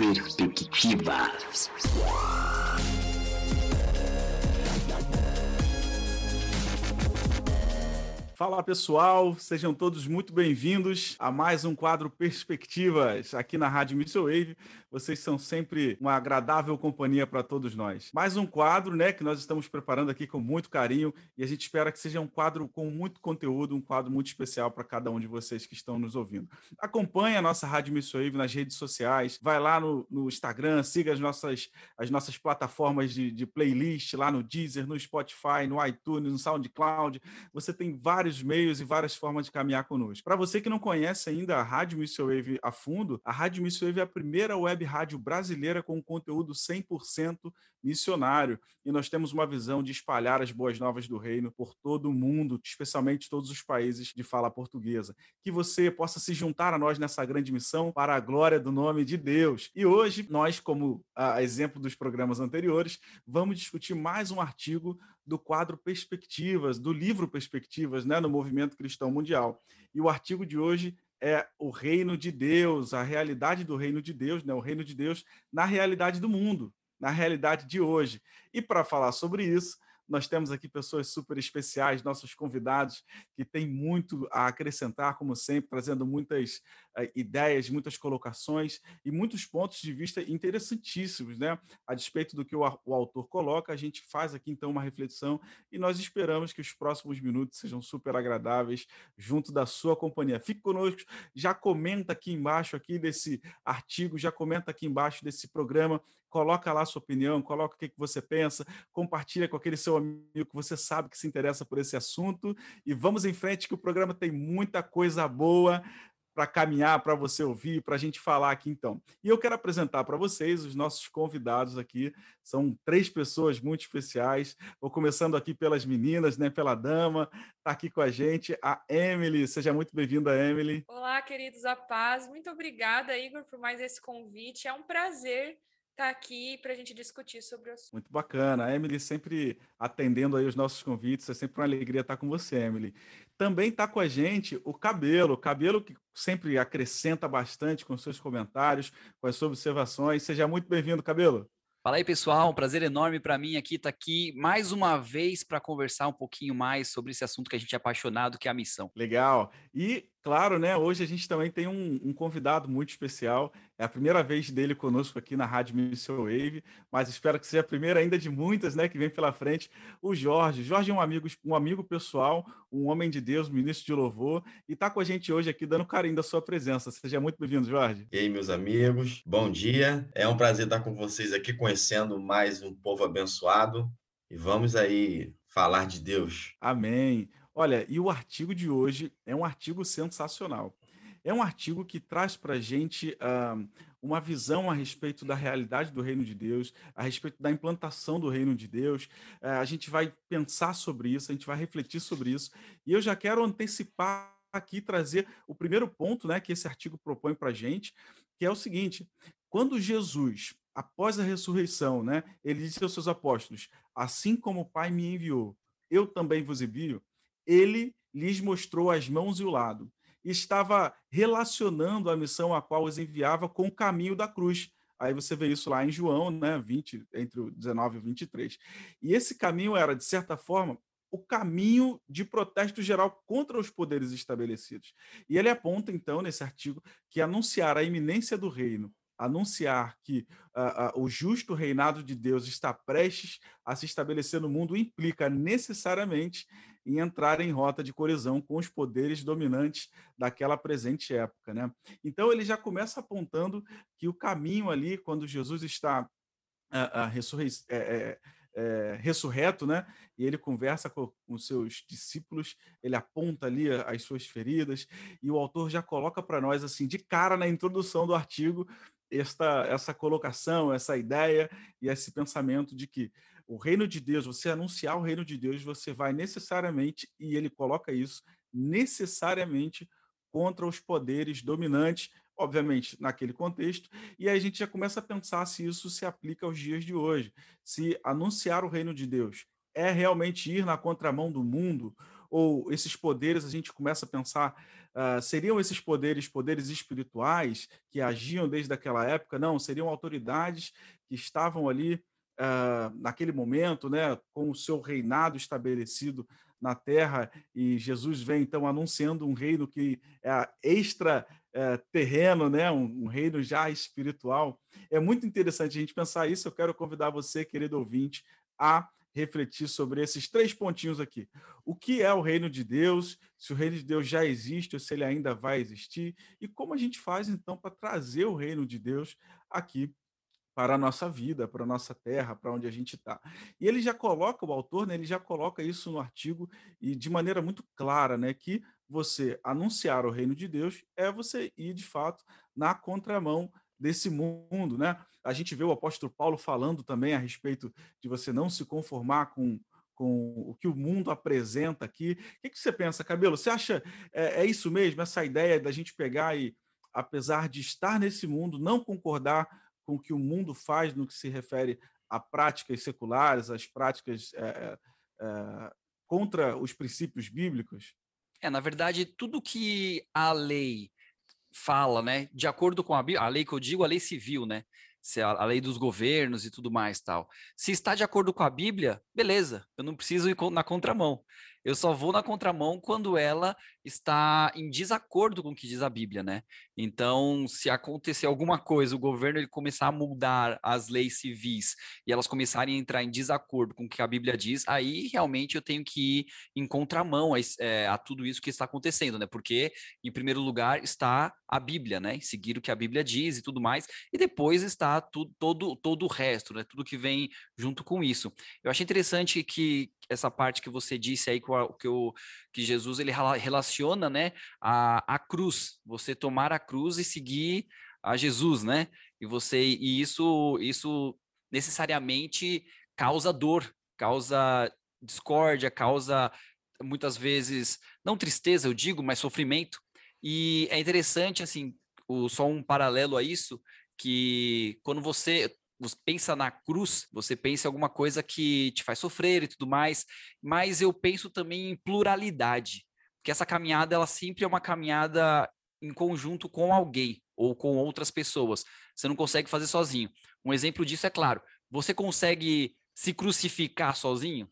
Perspectiva. Fala pessoal, sejam todos muito bem-vindos a mais um quadro Perspectivas aqui na Rádio Missile Wave. Vocês são sempre uma agradável companhia para todos nós. Mais um quadro, né, que nós estamos preparando aqui com muito carinho e a gente espera que seja um quadro com muito conteúdo, um quadro muito especial para cada um de vocês que estão nos ouvindo. Acompanhe a nossa Rádio Missile Wave nas redes sociais, vai lá no, no Instagram, siga as nossas, as nossas plataformas de, de playlist lá no Deezer, no Spotify, no iTunes, no SoundCloud. Você tem vários vários meios e várias formas de caminhar conosco. Para você que não conhece ainda a Rádio Missile a fundo, a Rádio Missile é a primeira web rádio brasileira com conteúdo 100% missionário. E nós temos uma visão de espalhar as boas novas do reino por todo o mundo, especialmente todos os países de fala portuguesa. Que você possa se juntar a nós nessa grande missão para a glória do nome de Deus. E hoje, nós, como a exemplo dos programas anteriores, vamos discutir mais um artigo do quadro Perspectivas, do livro Perspectivas, né, no Movimento Cristão Mundial. E o artigo de hoje é o reino de Deus, a realidade do reino de Deus, né, o reino de Deus na realidade do mundo, na realidade de hoje. E para falar sobre isso, nós temos aqui pessoas super especiais, nossos convidados, que têm muito a acrescentar, como sempre, trazendo muitas uh, ideias, muitas colocações e muitos pontos de vista interessantíssimos, né? A despeito do que o, o autor coloca, a gente faz aqui então uma reflexão e nós esperamos que os próximos minutos sejam super agradáveis junto da sua companhia. Fique conosco, já comenta aqui embaixo aqui desse artigo, já comenta aqui embaixo desse programa, coloca lá sua opinião, coloca o que, que você pensa, compartilha com aquele seu amigo que você sabe que se interessa por esse assunto e vamos em frente que o programa tem muita coisa boa para caminhar, para você ouvir, para a gente falar aqui então. E eu quero apresentar para vocês os nossos convidados aqui. São três pessoas muito especiais. Vou começando aqui pelas meninas, né? Pela dama. Está aqui com a gente a Emily. Seja muito bem-vinda, Emily. Olá, queridos a paz. Muito obrigada, Igor, por mais esse convite. É um prazer estar tá aqui para a gente discutir sobre o assunto. Muito bacana. A Emily sempre atendendo aí os nossos convites. É sempre uma alegria estar com você, Emily. Também está com a gente o Cabelo. O Cabelo que sempre acrescenta bastante com seus comentários, com as suas observações. Seja muito bem-vindo, Cabelo. Fala aí, pessoal. Um prazer enorme para mim aqui estar tá aqui mais uma vez para conversar um pouquinho mais sobre esse assunto que a gente é apaixonado, que é a missão. Legal. E Claro, né? Hoje a gente também tem um, um, convidado muito especial. É a primeira vez dele conosco aqui na Rádio Missile Wave, mas espero que seja a primeira ainda de muitas, né? Que vem pela frente. O Jorge. Jorge é um amigo, um amigo pessoal, um homem de Deus, ministro de louvor, e está com a gente hoje aqui dando carinho da sua presença. Seja muito bem-vindo, Jorge. E aí, meus amigos, bom dia. É um prazer estar com vocês aqui, conhecendo mais um povo abençoado. E vamos aí falar de Deus. Amém. Olha, e o artigo de hoje é um artigo sensacional. É um artigo que traz para a gente uh, uma visão a respeito da realidade do reino de Deus, a respeito da implantação do reino de Deus. Uh, a gente vai pensar sobre isso, a gente vai refletir sobre isso. E eu já quero antecipar aqui, trazer o primeiro ponto né, que esse artigo propõe para a gente, que é o seguinte: quando Jesus, após a ressurreição, né, ele disse aos seus apóstolos: Assim como o Pai me enviou, eu também vos envio ele lhes mostrou as mãos e o lado. Estava relacionando a missão a qual os enviava com o caminho da cruz. Aí você vê isso lá em João, né, 20, entre o 19 e o 23. E esse caminho era, de certa forma, o caminho de protesto geral contra os poderes estabelecidos. E ele aponta, então, nesse artigo, que anunciar a iminência do reino anunciar que uh, uh, o justo reinado de Deus está prestes a se estabelecer no mundo implica necessariamente em entrar em rota de colisão com os poderes dominantes daquela presente época. Né? Então, ele já começa apontando que o caminho ali, quando Jesus está é, ressurreto, né? E ele conversa com os seus discípulos, ele aponta ali as suas feridas, e o autor já coloca para nós, assim, de cara na introdução do artigo, esta, essa colocação, essa ideia e esse pensamento de que o reino de Deus, você anunciar o reino de Deus, você vai necessariamente, e ele coloca isso, necessariamente contra os poderes dominantes, obviamente, naquele contexto, e aí a gente já começa a pensar se isso se aplica aos dias de hoje. Se anunciar o reino de Deus é realmente ir na contramão do mundo, Ou esses poderes, a gente começa a pensar, uh, seriam esses poderes poderes espirituais que agiam desde aquela época? Não, seriam autoridades que estavam ali uh, naquele momento, né, com o seu reinado estabelecido na terra, e Jesus vem então anunciando um reino que é extra é, terreno, né? Um, um, reino já espiritual. É muito interessante a gente pensar isso. Eu quero convidar você, querido ouvinte, a refletir sobre esses três pontinhos aqui. O que é o reino de Deus? Se o reino de Deus já existe ou se ele ainda vai existir? E como a gente faz então para trazer o reino de Deus aqui para a nossa vida, para a nossa terra, para onde a gente está. E ele já coloca, o autor, né, ele já coloca isso no artigo e de maneira muito clara, né, que você anunciar o reino de Deus é você ir, de fato, na contramão desse mundo, né? A gente vê o apóstolo Paulo falando também a respeito de você não se conformar com, com o que o mundo apresenta aqui. O que, que você pensa, Cabelo? Você acha é, é isso mesmo, essa ideia da gente pegar e, apesar de estar nesse mundo, não concordar com o que o mundo faz no que se refere a práticas seculares, às práticas é, é, contra os princípios bíblicos? É, na verdade, tudo que a lei fala, né, de acordo com a, a lei que eu digo, a lei civil, né, se a, a, lei dos governos e tudo mais tal. Se está de acordo com a Bíblia, beleza, eu não preciso ir na contramão. Eu só vou na contramão quando ela está em desacordo com o que diz a Bíblia, né? Então, se acontecer alguma coisa, o governo ele começar a mudar as leis civis e elas começarem a entrar em desacordo com o que a Bíblia diz, aí realmente eu tenho que ir em contramão a, é, a tudo isso que está acontecendo, né? Porque, em primeiro lugar, está a Bíblia, né? Seguir o que a Bíblia diz e tudo mais, e depois está tudo, todo, todo o resto, né? Tudo que vem junto com isso. Eu achei interessante que essa parte que você disse aí, o, que Jesus ele relaciona, né, a, a cruz, você tomar a cruz e seguir a Jesus, né? E você e isso isso necessariamente causa dor, causa discórdia, causa muitas vezes não tristeza, eu digo, mas sofrimento. E é interessante assim, o, só um paralelo a isso, que quando você você pensa na cruz, você pensa em alguma coisa que te faz sofrer e tudo mais, mas eu penso também em pluralidade, porque essa caminhada ela sempre é uma caminhada em conjunto com alguém ou com outras pessoas. Você não consegue fazer sozinho. Um exemplo disso é claro, você consegue se crucificar sozinho?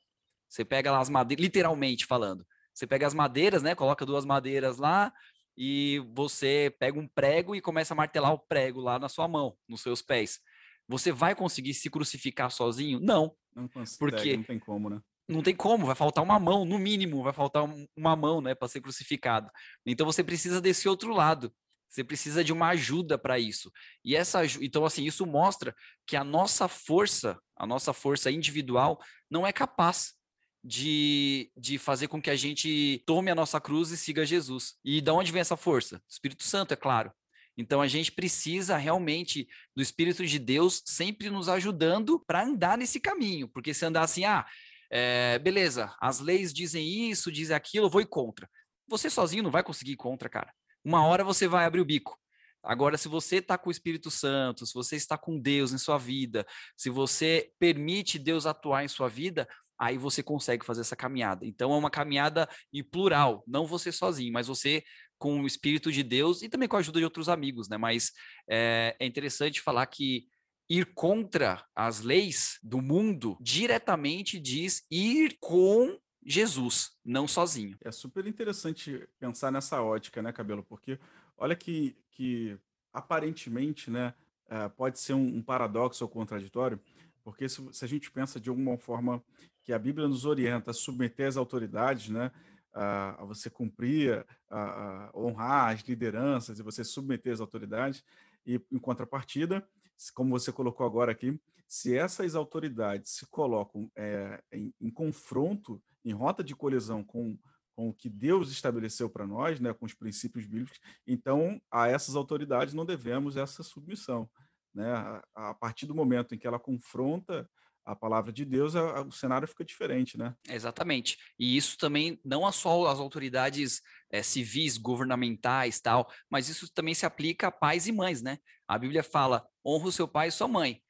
Você pega lá as madeiras, literalmente falando. Você pega as madeiras, né? Coloca duas madeiras lá e você pega um prego e começa a martelar o prego lá na sua mão, nos seus pés. Você vai conseguir se crucificar sozinho? Não. Não consegue, porque não tem como, né? Não tem como, vai faltar uma mão, no mínimo, vai faltar uma mão, né, para ser crucificado. Então você precisa desse outro lado. Você precisa de uma ajuda para isso. E essa, então assim, isso mostra que a nossa força, a nossa força individual não é capaz de, de fazer com que a gente tome a nossa cruz e siga Jesus. E de onde vem essa força? Espírito Santo, é claro. Então a gente precisa realmente do Espírito de Deus sempre nos ajudando para andar nesse caminho, porque se andar assim, ah, é, beleza, as leis dizem isso, dizem aquilo, eu vou ir contra. Você sozinho não vai conseguir ir contra, cara. Uma hora você vai abrir o bico. Agora, se você está com o Espírito Santo, se você está com Deus em sua vida, se você permite Deus atuar em sua vida, aí você consegue fazer essa caminhada. Então, é uma caminhada em plural, não você sozinho, mas você com o Espírito de Deus e também com a ajuda de outros amigos, né? Mas é, é interessante falar que ir contra as leis do mundo diretamente diz ir com Jesus, não sozinho. É super interessante pensar nessa ótica, né, Cabelo? Porque olha que, que aparentemente, né, é, pode ser um, paradoxo ou contraditório, porque se, se, a gente pensa de alguma forma que a Bíblia nos orienta a submeter as autoridades, né, a, você cumprir, a, a, honrar as lideranças e você submeter as autoridades. E, em contrapartida, como você colocou agora aqui, se essas autoridades se colocam é, em, em, confronto, em rota de colisão com, com o que Deus estabeleceu para nós, né, com os princípios bíblicos, então a essas autoridades não devemos essa submissão. Né? A, a partir do momento em que ela confronta a palavra de Deus, a, a, o cenário fica diferente, né? Exatamente. E isso também não só as autoridades é, civis, governamentais, tal, mas isso também se aplica a pais e mães, né? A Bíblia fala: honra o seu pai e sua mãe,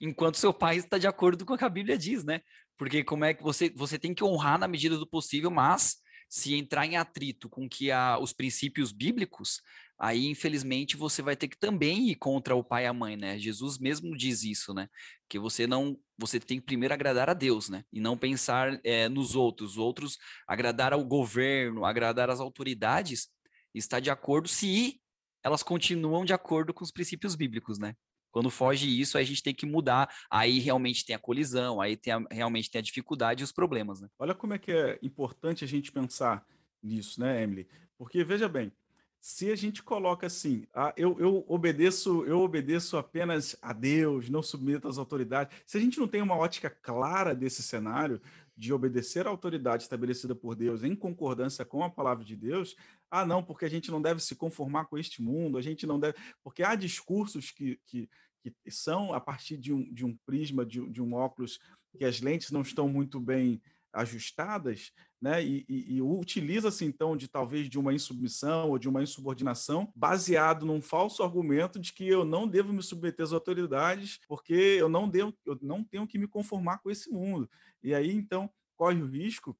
enquanto seu pai está de acordo com o que a Bíblia diz, né? Porque como é que você você tem que honrar na medida do possível, mas se entrar em atrito com que a, os princípios bíblicos, aí infelizmente você vai ter que também ir contra o pai e a mãe, né? Jesus mesmo diz isso, né? Que você não, você tem que primeiro agradar a Deus, né? E não pensar é, nos outros, os outros agradar ao governo, agradar às autoridades, está de acordo se elas continuam de acordo com os princípios bíblicos, né? Quando foge isso, a gente tem que mudar, aí realmente tem a colisão, aí tem a, realmente tem a dificuldade e os problemas, né? Olha como é que é importante a gente pensar nisso, né, Emily? Porque veja bem, se a gente coloca assim, ah, eu, eu obedeço, eu obedeço apenas a Deus, não submeto às autoridades. Se a gente não tem uma ótica clara desse cenário de obedecer à autoridade estabelecida por Deus em concordância com a palavra de Deus, ah, não, porque a gente não deve se conformar com este mundo, a gente não deve. Porque há discursos que, que, que são a partir de um, de um prisma, de, de um óculos, que as lentes não estão muito bem ajustadas, né? E, e, e utiliza-se então de talvez de uma insubmissão ou de uma insubordinação, baseado num falso argumento de que eu não devo me submeter às autoridades, porque eu não devo, eu não tenho que me conformar com esse mundo. E aí então corre o risco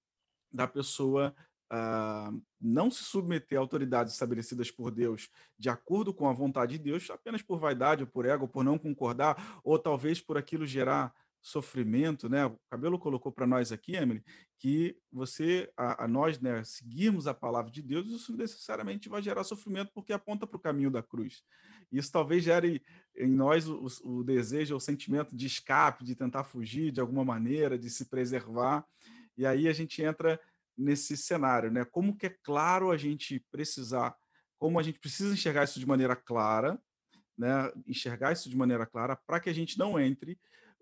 da pessoa uh, não se submeter a autoridades estabelecidas por Deus de acordo com a vontade de Deus, apenas por vaidade ou por ego, por não concordar, ou talvez por aquilo gerar sofrimento, né? O Cabelo colocou para nós aqui, Emily, que você, a, a, nós, né, seguirmos a palavra de Deus, isso necessariamente vai gerar sofrimento porque aponta para o caminho da cruz. Isso talvez gere em nós o, o desejo, o sentimento de escape, de tentar fugir de alguma maneira, de se preservar. E aí a gente entra nesse cenário, né? Como que é claro a gente precisar, como a gente precisa enxergar isso de maneira clara, né? Enxergar isso de maneira clara para que a gente não entre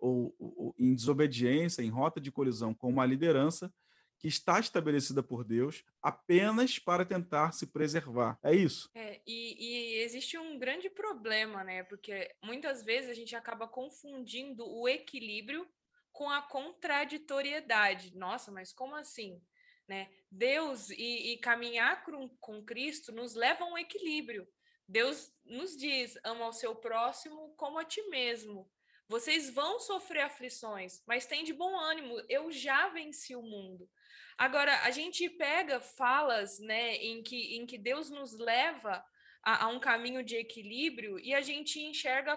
ou, ou, em desobediência, em rota de colisão com uma liderança que está estabelecida por Deus apenas para tentar se preservar. É isso. É, e, e, existe um grande problema, né? Porque muitas vezes a gente acaba confundindo o equilíbrio com a contraditoriedade. Nossa, mas como assim? Né? Deus e, e caminhar com, com Cristo nos leva a um equilíbrio. Deus nos diz: ama o seu próximo como a ti mesmo. Vocês vão sofrer aflições, mas tem de bom ânimo. Eu já venci o mundo. Agora, a gente pega falas né, em, que, em que Deus nos leva a, a um caminho de equilíbrio e a gente enxerga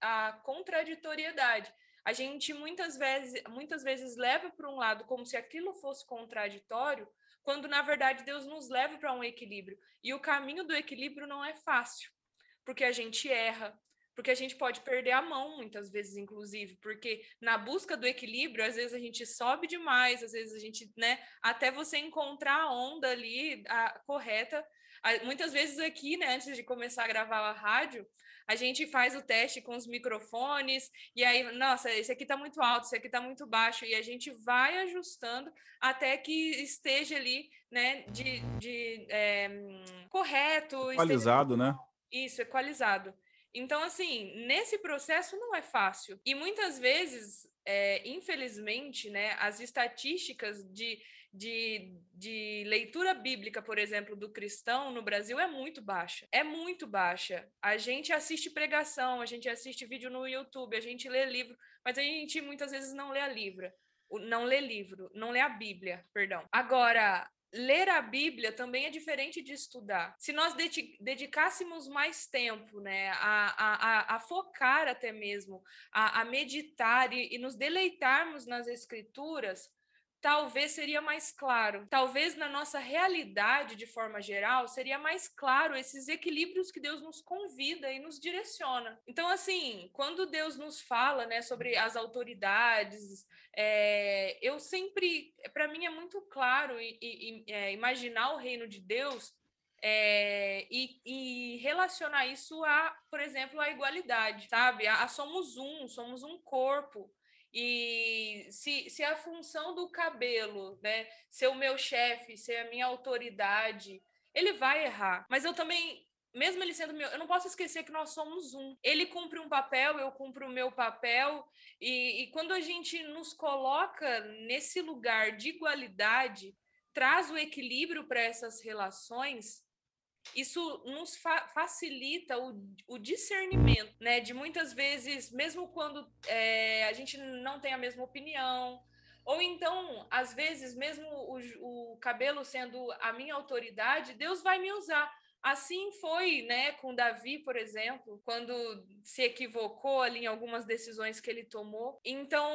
a, a contraditoriedade a gente muitas vezes, muitas vezes leva para um lado como se aquilo fosse contraditório, quando na verdade Deus nos leva para um equilíbrio. E o caminho do equilíbrio não é fácil, porque a gente erra, porque a gente pode perder a mão muitas vezes, inclusive, porque na busca do equilíbrio, às vezes a gente sobe demais, às vezes a gente, né, até você encontrar a onda ali a correta. Muitas vezes aqui, né, antes de começar a gravar a rádio, a gente faz o teste com os microfones, e aí, nossa, esse aqui está muito alto, esse aqui está muito baixo, e a gente vai ajustando até que esteja ali, né, de, de é, correto. Equalizado, esteja... né? Isso, equalizado. Então, assim, nesse processo não é fácil. E muitas vezes, é, infelizmente, né, as estatísticas de de, de leitura bíblica, por exemplo, do cristão no Brasil é muito baixa. É muito baixa. A gente assiste pregação, a gente assiste vídeo no YouTube, a gente lê livro, mas a gente muitas vezes não lê a livro. Não lê livro, não lê a Bíblia, perdão. Agora, ler a Bíblia também é diferente de estudar. Se nós dedicássemos mais tempo né, a, a, a focar até mesmo, a, a meditar e, e nos deleitarmos nas Escrituras, talvez seria mais claro. Talvez na nossa realidade, de forma geral, seria mais claro esses equilíbrios que Deus nos convida e nos direciona. Então, assim, quando Deus nos fala né, sobre as autoridades, é, eu sempre, para mim é muito claro e, e, é, imaginar o reino de Deus é, e, e, relacionar isso a, por exemplo, a igualdade, sabe? A, a somos um, somos um corpo. E se, se a função do cabelo, né, ser o meu chefe, ser a minha autoridade, ele vai errar. Mas eu também, mesmo ele sendo meu, eu não posso esquecer que nós somos um. Ele cumpre um papel, eu cumpro o meu papel. E, e quando a gente nos coloca nesse lugar de igualdade, traz o equilíbrio para essas relações, isso nos fa facilita o, o, discernimento, né? De muitas vezes, mesmo quando é, a gente não tem a mesma opinião, Ou então, às vezes, mesmo o, o cabelo sendo a minha autoridade, Deus vai me usar. Assim foi, né, com Davi, por exemplo, quando se equivocou ali em algumas decisões que ele tomou. Então,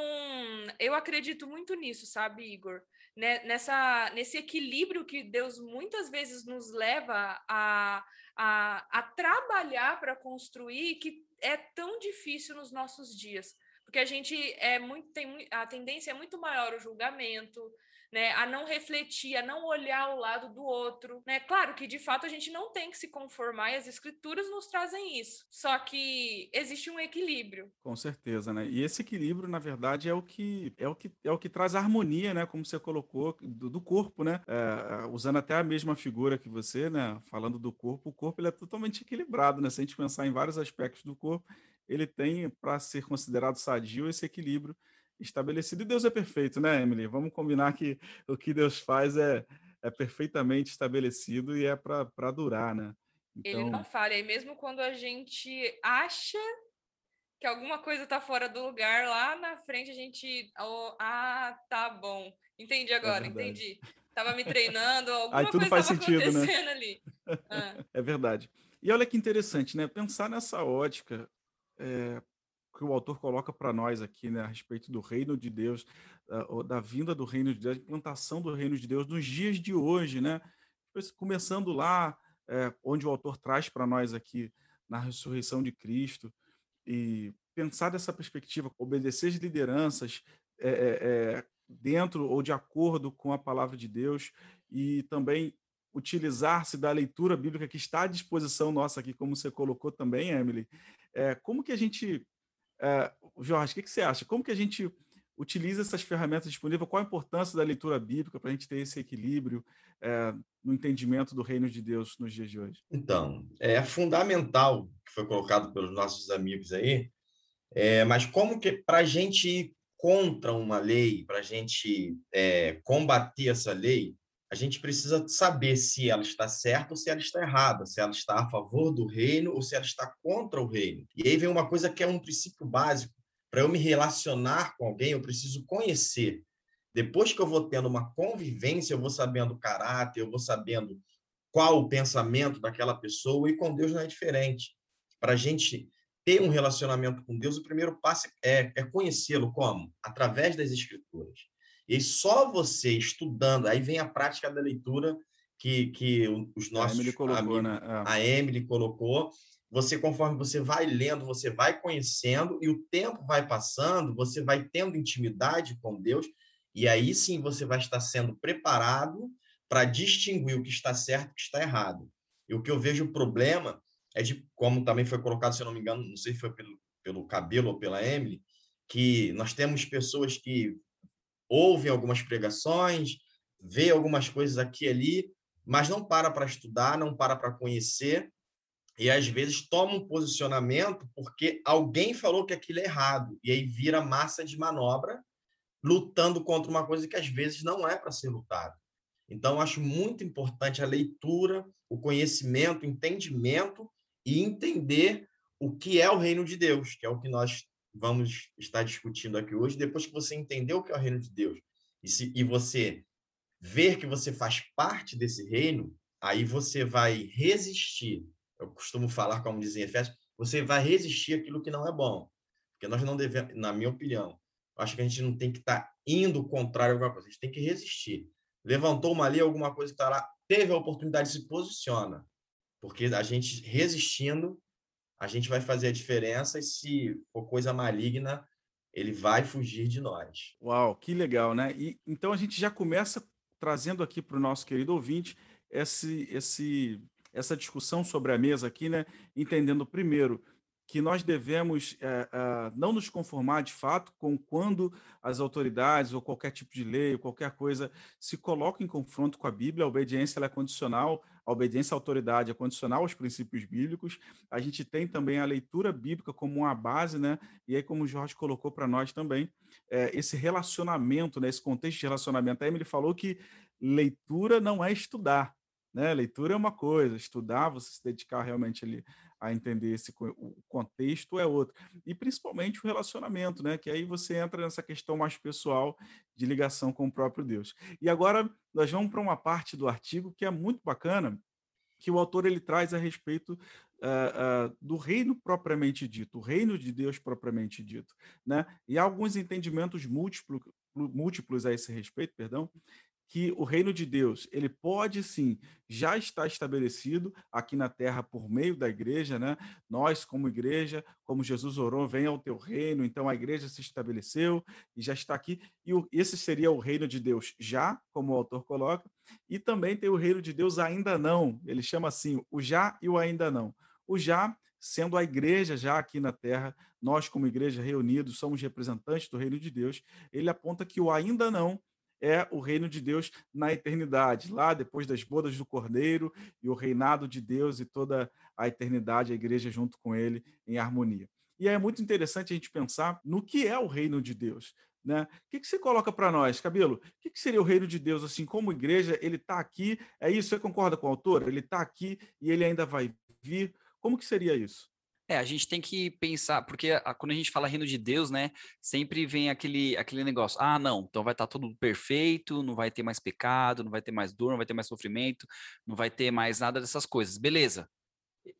eu acredito muito nisso, sabe, Igor? Né, nessa, nesse equilíbrio que Deus muitas vezes nos leva a, a, a trabalhar para construir, que é tão difícil nos nossos dias. Porque a gente é muito tem a tendência é muito maior o julgamento, né, a não refletir, a não olhar o lado do outro, né? Claro que de fato a gente não tem que se conformar e as escrituras nos trazem isso. Só que existe um equilíbrio. Com certeza, né? E esse equilíbrio, na verdade, é o que é o que é o que traz a harmonia, né? Como você colocou do, do corpo, né? É, usando até a mesma figura que você, né? Falando do corpo, o corpo ele é totalmente equilibrado, né? Se a gente pensar em vários aspectos do corpo, ele tem para ser considerado sadio esse equilíbrio estabelecido. E Deus é perfeito, né, Emily? Vamos combinar que o que Deus faz é, é perfeitamente estabelecido e é para durar, né? Então... Ele não falha. E mesmo quando a gente acha que alguma coisa está fora do lugar, lá na frente a gente. Oh, ah, tá bom. Entendi é agora, é entendi. Tava me treinando, alguma Aí tudo coisa faz sentido, né? ali. Ah. É verdade. E olha que interessante, né? Pensar nessa ótica é, que o autor coloca para nós aqui, né, a respeito do reino de Deus, da, da vinda do reino de Deus, da implantação do reino de Deus nos dias de hoje, né? Começando lá, é, onde o autor traz para nós aqui na ressurreição de Cristo e pensar dessa perspectiva, obedecer as lideranças é, é, dentro ou de acordo com a palavra de Deus e também utilizar-se da leitura bíblica que está à disposição nossa aqui, como você colocou também, Emily. É, como que a gente é, Jorge, o que, que, você acha? Como que a gente utiliza essas ferramentas disponíveis? Qual a importância da leitura bíblica para a gente ter esse equilíbrio é, no entendimento do reino de Deus nos dias de hoje? Então, é fundamental que foi colocado pelos nossos amigos aí, é, mas como que para a gente ir contra uma lei, para a gente é, combater essa lei, a gente precisa saber se ela está certa ou se ela está errada, se ela está a favor do reino ou se ela está contra o reino. E aí vem uma coisa que é um princípio básico. Para eu me relacionar com alguém, eu preciso conhecer. Depois que eu vou tendo uma convivência, eu vou sabendo o caráter, eu vou sabendo qual o pensamento daquela pessoa, e com Deus não é diferente. Para a gente ter um relacionamento com Deus, o primeiro passo é, é conhecê-lo como? Através das Escrituras. E só você estudando, aí vem a prática da leitura que, que os nossos a Emily colocou, amigos, né? É. A Emily colocou. Você, conforme você vai lendo, você vai conhecendo, e o tempo vai passando, você vai tendo intimidade com Deus, e aí sim você vai estar sendo preparado para distinguir o que está certo e o que está errado. E o que eu vejo o problema é de, como também foi colocado, se eu não me engano, não sei se foi pelo, pelo cabelo ou pela Emily, que nós temos pessoas que ouve algumas pregações, vê algumas coisas aqui e ali, mas não para para estudar, não para para conhecer, e às vezes toma um posicionamento porque alguém falou que aquilo é errado, e aí vira massa de manobra, lutando contra uma coisa que às vezes não é para ser lutado. Então, acho muito importante a leitura, o conhecimento, o entendimento e entender o que é o reino de Deus, que é o que nós vamos estar discutindo aqui hoje, depois que você entender o que é o reino de Deus e, se, e você ver que você faz parte desse reino, aí você vai resistir. Eu costumo falar, como dizem Efésios, você vai resistir aquilo que não é bom. Porque nós não devemos, na minha opinião, acho que a gente não tem que estar indo contrário a alguma coisa, a gente tem que resistir. Levantou uma ali, alguma coisa que está lá, teve a oportunidade, se posiciona. Porque a gente resistindo, a gente vai fazer a diferença e se for coisa maligna, ele vai fugir de nós. Uau, que legal, né? E então a gente já começa trazendo aqui para o nosso querido ouvinte esse, esse, essa discussão sobre a mesa aqui, né? Entendendo primeiro que nós devemos é, é, não nos conformar de fato com quando as autoridades ou qualquer tipo de lei ou qualquer coisa se coloca em confronto com a Bíblia, a obediência é condicional, a obediência à autoridade é condicional aos princípios bíblicos. A gente tem também a leitura bíblica como uma base, né? E aí, como o Jorge colocou para nós também, é, esse relacionamento, né? esse contexto de relacionamento. A Emily falou que leitura não é estudar, né? Leitura é uma coisa, estudar, você se dedicar realmente ali a entender esse o contexto é outro. E principalmente o relacionamento, né? Que aí você entra nessa questão mais pessoal de ligação com o próprio Deus. E agora nós vamos para uma parte do artigo que é muito bacana, que o autor ele traz a respeito uh, uh, do reino propriamente dito, o reino de Deus propriamente dito, né? E há alguns entendimentos múltiplos, múltiplos a esse respeito, perdão, que o reino de Deus, ele pode sim, já está estabelecido aqui na terra por meio da igreja, né? Nós, como igreja, como Jesus orou, venha ao teu reino, então a igreja se estabeleceu e já está aqui. E esse seria o reino de Deus já, como o autor coloca, e também tem o reino de Deus ainda não. Ele chama assim, o já e o ainda não. O já sendo a igreja já aqui na terra, nós como igreja reunidos somos representantes do reino de Deus. Ele aponta que o ainda não é o reino de Deus na eternidade, lá depois das bodas do Cordeiro e o reinado de Deus e toda a eternidade, a igreja junto com ele em harmonia. E é muito interessante a gente pensar no que é o reino de Deus. Né? O que, que você coloca para nós, Cabelo? O que, que, seria o reino de Deus, assim, como igreja? Ele está aqui, é isso? Você concorda com o autor? Ele está aqui e ele ainda vai vir. Como que seria isso? É, a gente tem que pensar, porque a, quando a gente fala reino de Deus, né, sempre vem aquele, aquele negócio, ah, não, então vai estar tá tudo perfeito, não vai ter mais pecado, não vai ter mais dor, não vai ter mais sofrimento, não vai ter mais nada dessas coisas. Beleza,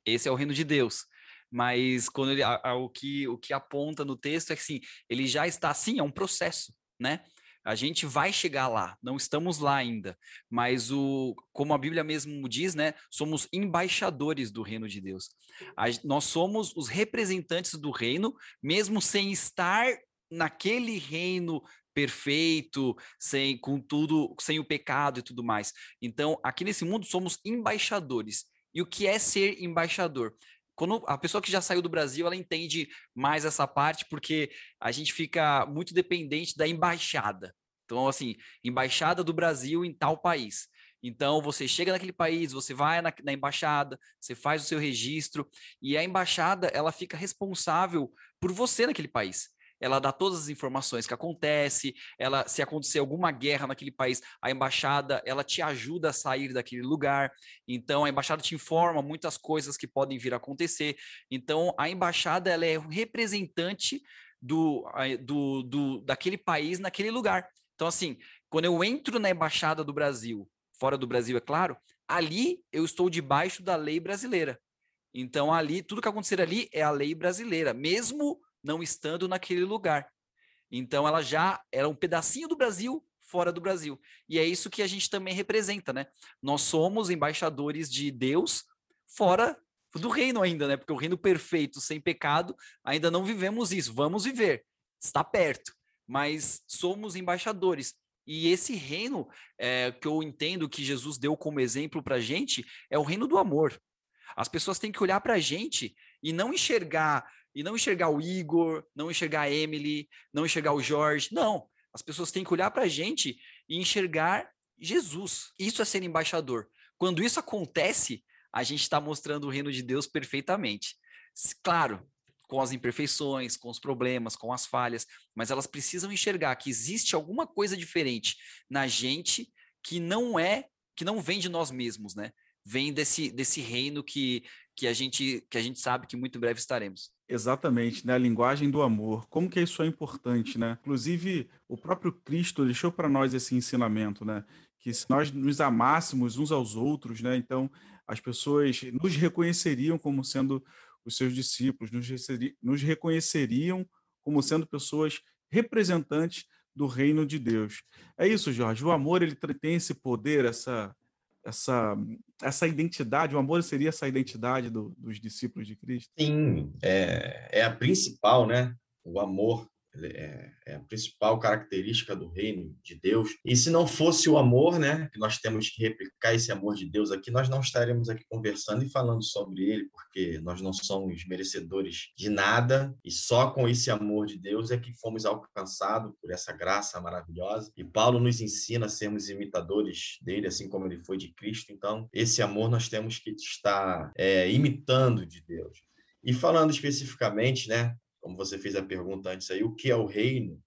esse é o reino de Deus. Mas quando ele, a, a, o, que, o que aponta no texto é que, sim, ele já está assim, é um processo, né? A gente vai chegar lá, não estamos lá ainda, mas o, como a Bíblia mesmo diz, né, somos embaixadores do reino de Deus. A, nós somos os representantes do reino, mesmo sem estar naquele reino perfeito, sem com tudo, sem o pecado e tudo mais. Então, aqui nesse mundo somos embaixadores. E o que é ser embaixador? Quando a pessoa que já saiu do Brasil, ela entende mais essa parte, porque a gente fica muito dependente da embaixada. Então, assim, embaixada do Brasil em tal país. Então, você chega naquele país, você vai na, na, embaixada, você faz o seu registro, e a embaixada, ela fica responsável por você naquele país ela dá todas as informações que acontece, ela se acontecer alguma guerra naquele país, a embaixada, ela te ajuda a sair daquele lugar. Então a embaixada te informa muitas coisas que podem vir a acontecer. Então a embaixada ela é o representante do, do, do daquele país naquele lugar. Então assim, quando eu entro na embaixada do Brasil, fora do Brasil, é claro, ali eu estou debaixo da lei brasileira. Então ali tudo que acontecer ali é a lei brasileira, mesmo não estando naquele lugar. Então ela já era um pedacinho do Brasil fora do Brasil. E é isso que a gente também representa, né? Nós somos embaixadores de Deus fora do reino ainda, né? Porque o reino perfeito, sem pecado, ainda não vivemos isso. Vamos viver. Está perto. Mas somos embaixadores. E esse reino é, que eu entendo que Jesus deu como exemplo para a gente é o reino do amor. As pessoas têm que olhar para a gente e não enxergar e não enxergar o Igor, não enxergar a Emily, não enxergar o Jorge. Não. As pessoas têm que olhar para a gente e enxergar Jesus. Isso é ser embaixador. Quando isso acontece, a gente está mostrando o reino de Deus perfeitamente. Claro, com as imperfeições, com os problemas, com as falhas, mas elas precisam enxergar que existe alguma coisa diferente na gente que não é, que não vem de nós mesmos, né? Vem desse, desse reino que, que a gente que a gente sabe que muito breve estaremos. Exatamente, né? A linguagem do amor. Como que isso é importante, né? Inclusive, o próprio Cristo deixou para nós esse ensinamento, né? Que se nós nos amássemos uns aos outros, né? Então, as pessoas nos reconheceriam como sendo os seus discípulos, nos, nos reconheceriam como sendo pessoas representantes do reino de Deus. É isso, Jorge. O amor ele tem esse poder, essa essa, essa identidade, o amor seria essa identidade do, dos discípulos de Cristo? Sim, é, é a principal, né? O amor é, é, a principal característica do reino de Deus. E se não fosse o amor, né, que nós temos que replicar esse amor de Deus aqui, nós não estaremos aqui conversando e falando sobre ele, porque nós não somos merecedores de nada e só com esse amor de Deus é que fomos alcançados por essa graça maravilhosa. E Paulo nos ensina a sermos imitadores dele, assim como ele foi de Cristo. Então, esse amor nós temos que estar é, imitando de Deus. E falando especificamente, né, como você fez a pergunta antes aí, o que é o reino,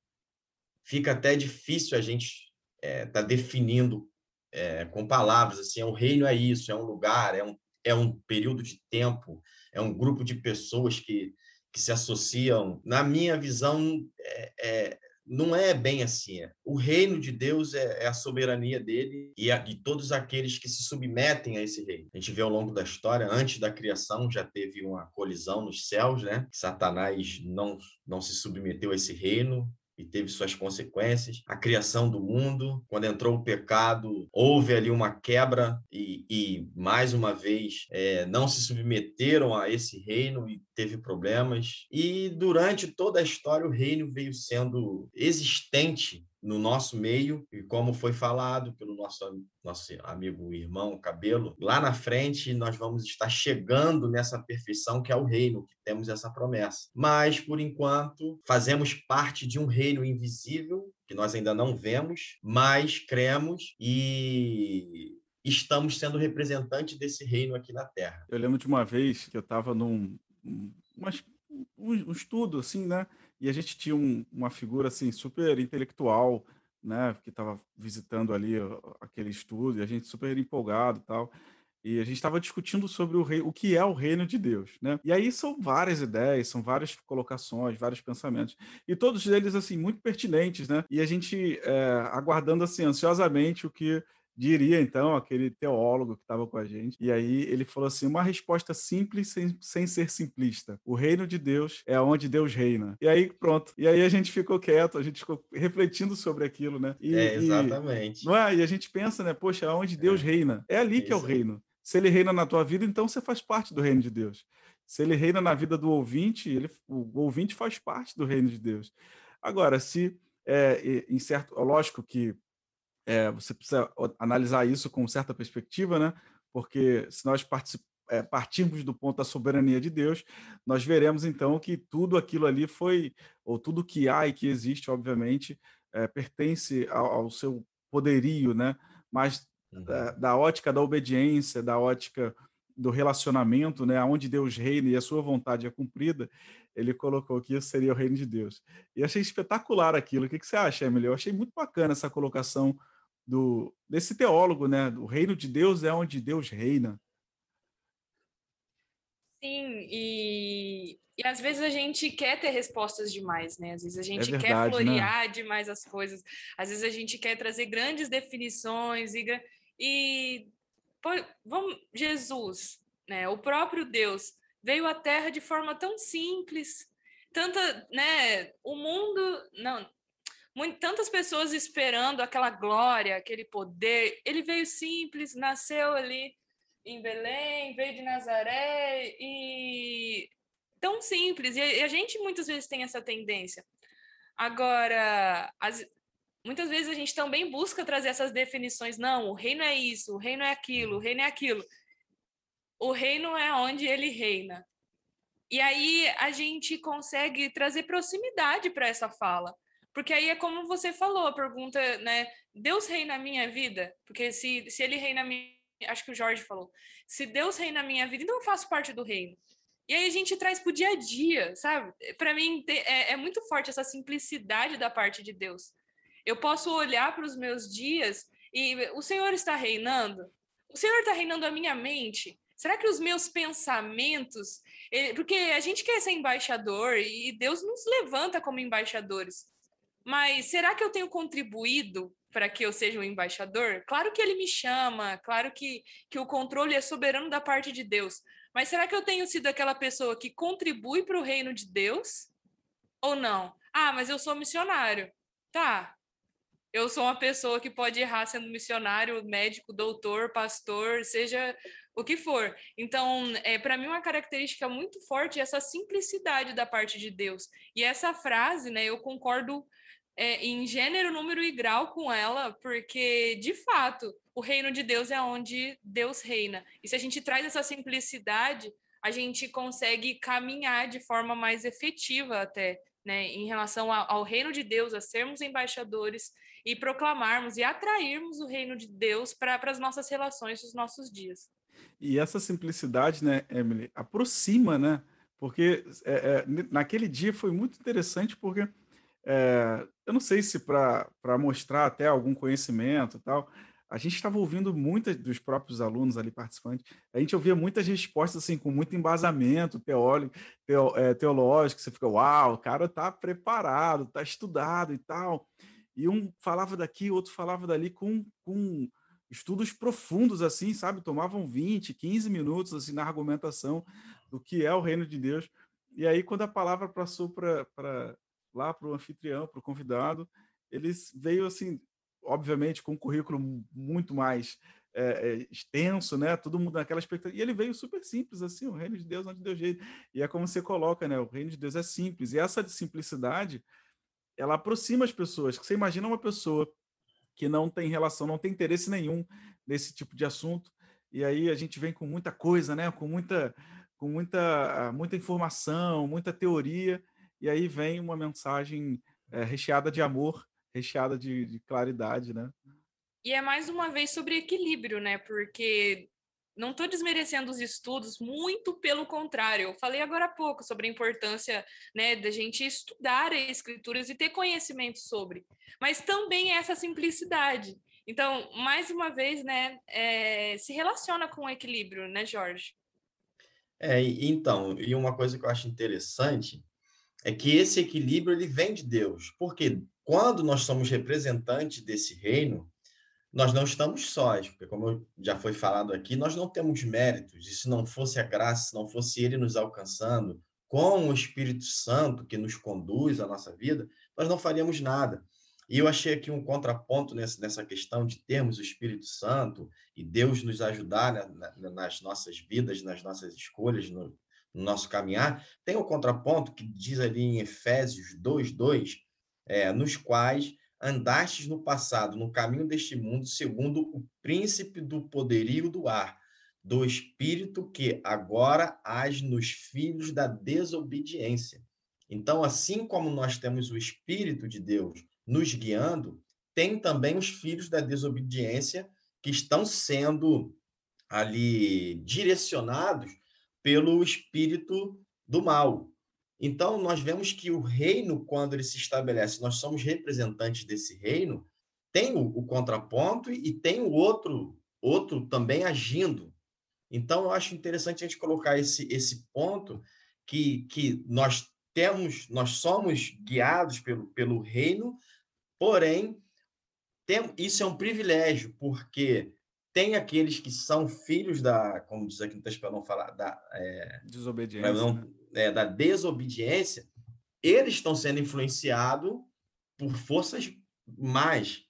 fica até difícil a gente é, tá definindo é, com palavras assim, o reino é isso, é um lugar, é um, é um período de tempo, é um grupo de pessoas que, que se associam. Na minha visão, é, é não é bem assim. É. O reino de Deus é, é a soberania dele e a, de todos aqueles que se submetem a esse reino. A gente vê ao longo da história, antes da criação, já teve uma colisão nos céus, né? Satanás não, não se submeteu a esse reino, e teve suas consequências. A criação do mundo, quando entrou o pecado, houve ali uma quebra e, e mais uma vez, é, não se submeteram a esse reino e teve problemas. E durante toda a história, o reino veio sendo existente no nosso meio, e como foi falado pelo nosso, nosso amigo irmão Cabelo, lá na frente nós vamos estar chegando nessa perfeição que é o reino, que temos essa promessa. Mas, por enquanto, fazemos parte de um reino invisível, que nós ainda não vemos, mas cremos e estamos sendo representantes desse reino aqui na Terra. Eu lembro de uma vez que eu estava num um, um estudo, assim, né? E a gente tinha um, uma figura assim super intelectual, né, que estava visitando ali aquele estudo, e a gente super empolgado, tal. E a gente estava discutindo sobre o, rei, o que é o reino de Deus, né? E aí são várias ideias, são várias colocações, vários pensamentos, e todos eles assim muito pertinentes, né? E a gente é, aguardando assim ansiosamente o que diria então aquele teólogo que estava com a gente. E aí ele falou assim: uma resposta simples sem, sem ser simplista. O reino de Deus é onde Deus reina. E aí pronto. E aí a gente ficou quieto, a gente ficou refletindo sobre aquilo, né? E, é, exatamente. E, não é? E a gente pensa, né? Poxa, onde Deus é. reina. É ali que é o reino. Se ele reina na tua vida, então você faz parte do reino de Deus. Se ele reina na vida do ouvinte, ele, o ouvinte faz parte do reino de Deus. Agora, se é, em certo, lógico que é, você precisa analisar isso com certa perspectiva, né? Porque se nós é, partirmos do ponto da soberania de Deus, nós veremos então que tudo aquilo ali foi, ou tudo que há e que existe, obviamente, é, pertence ao, ao, seu poderio, né? Mas uhum. da, da, ótica da obediência, da ótica do relacionamento, né? Onde Deus reina e a sua vontade é cumprida, ele colocou que isso seria o reino de Deus. E achei espetacular aquilo. O que, que você acha, Emily? Eu achei muito bacana essa colocação do desse teólogo, né? O reino de Deus é onde Deus reina. Sim, e, e às vezes a gente quer ter respostas demais, né? Às vezes a gente é verdade, quer né? florear né? demais as coisas, às vezes a gente quer trazer grandes definições e, e pô, vamos, Jesus, né? O próprio Deus veio à Terra de forma tão simples, tanta, né? O mundo não muito, tantas pessoas esperando aquela glória, aquele poder. Ele veio simples, nasceu ali em Belém, veio de Nazaré e tão simples. E a gente muitas vezes tem essa tendência. Agora, as, muitas vezes a gente também busca trazer essas definições. Não, o reino é isso, o reino é aquilo, o reino é aquilo. O reino é onde ele reina. E aí a gente consegue trazer proximidade para essa fala. Porque aí é como você falou, a pergunta, né? Deus reina na minha vida? Porque se, se ele reina na minha. Acho que o Jorge falou. Se Deus reina na minha vida, então eu faço parte do reino. E aí a gente traz para o dia a dia, sabe? Para mim é, é muito forte essa simplicidade da parte de Deus. Eu posso olhar para os meus dias e o Senhor está reinando? O Senhor está reinando a minha mente? Será que os meus pensamentos. Porque a gente quer ser embaixador e Deus nos levanta como embaixadores. Mas será que eu tenho contribuído para que eu seja um embaixador? Claro que ele me chama, claro que, que o controle é soberano da parte de Deus. Mas será que eu tenho sido aquela pessoa que contribui para o reino de Deus? Ou não? Ah, mas eu sou missionário. Tá. Eu sou uma pessoa que pode errar sendo missionário, médico, doutor, pastor, seja o que for. Então, é, para mim, uma característica muito forte é essa simplicidade da parte de Deus. E essa frase, né, eu concordo é, em gênero, número e grau com ela, porque, de fato, o reino de Deus é onde Deus reina. E se a gente traz essa simplicidade, a gente consegue caminhar de forma mais efetiva até, né, em relação ao reino de Deus, a sermos embaixadores e proclamarmos e atrairmos o reino de Deus para as nossas relações dos nossos dias. E essa simplicidade, né, Emily, aproxima, né? Porque é, é, naquele dia foi muito interessante, porque é, eu não sei se para mostrar até algum conhecimento e tal, a gente estava ouvindo muitas dos próprios alunos ali participantes, a gente ouvia muitas respostas assim com muito embasamento teórico, teo, é, teológico, você fica, uau, o cara está preparado, está estudado e tal. E um falava daqui, outro falava dali com, com estudos profundos assim, sabe? Tomavam 20, 15 minutos assim na argumentação do que é o reino de Deus. E aí quando a palavra passou para lá para o anfitrião, para o convidado, eles veio assim, obviamente com um currículo muito mais é, é, extenso, né? Todo mundo naquela expectativa. E ele veio super simples, assim, o reino de Deus onde Deus jeito. E é como você coloca, né? O reino de Deus é simples. E essa simplicidade, ela aproxima as pessoas. Você imagina uma pessoa que não tem relação, não tem interesse nenhum nesse tipo de assunto. E aí a gente vem com muita coisa, né? Com muita, com muita, muita informação, muita teoria. E aí vem uma mensagem é, recheada de amor recheada de, de claridade, né? E é mais uma vez sobre equilíbrio, né? Porque não estou desmerecendo os estudos, muito pelo contrário. Eu falei agora há pouco sobre a importância né, da gente estudar as escrituras e ter conhecimento sobre, mas também essa simplicidade. Então, mais uma vez, né, é, se relaciona com o equilíbrio, né, Jorge? É, então, e uma coisa que eu acho interessante é que esse equilíbrio ele vem de Deus, porque quando nós somos representantes desse reino, nós não estamos sós, porque como já foi falado aqui, nós não temos méritos. E se não fosse a graça, se não fosse ele nos alcançando, com o Espírito Santo que nos conduz à nossa vida, nós não faríamos nada. E eu achei aqui um contraponto nessa, questão de termos o Espírito Santo e Deus nos ajudar nas nossas vidas, nas nossas escolhas, no nosso caminhar. Tem um contraponto que diz ali em Efésios 2, 2, é, nos quais andastes no passado, no caminho deste mundo, segundo o príncipe do poderio do ar, do espírito que agora age nos filhos da desobediência. Então, assim como nós temos o espírito de Deus nos guiando, tem também os filhos da desobediência que estão sendo ali direcionados pelo espírito do mal, então, nós vemos que o reino, quando ele se estabelece, nós somos representantes desse reino, tem o, o contraponto e, tem o outro, outro também agindo. Então, eu acho interessante a gente colocar esse, esse ponto que, que nós temos, nós somos guiados pelo, pelo reino, porém, tem, isso é um privilégio, porque tem aqueles que são filhos da, como diz aqui no texto para não falar, da é, desobediência. Não, né? é, da desobediência, eles estão sendo influenciados por forças mais.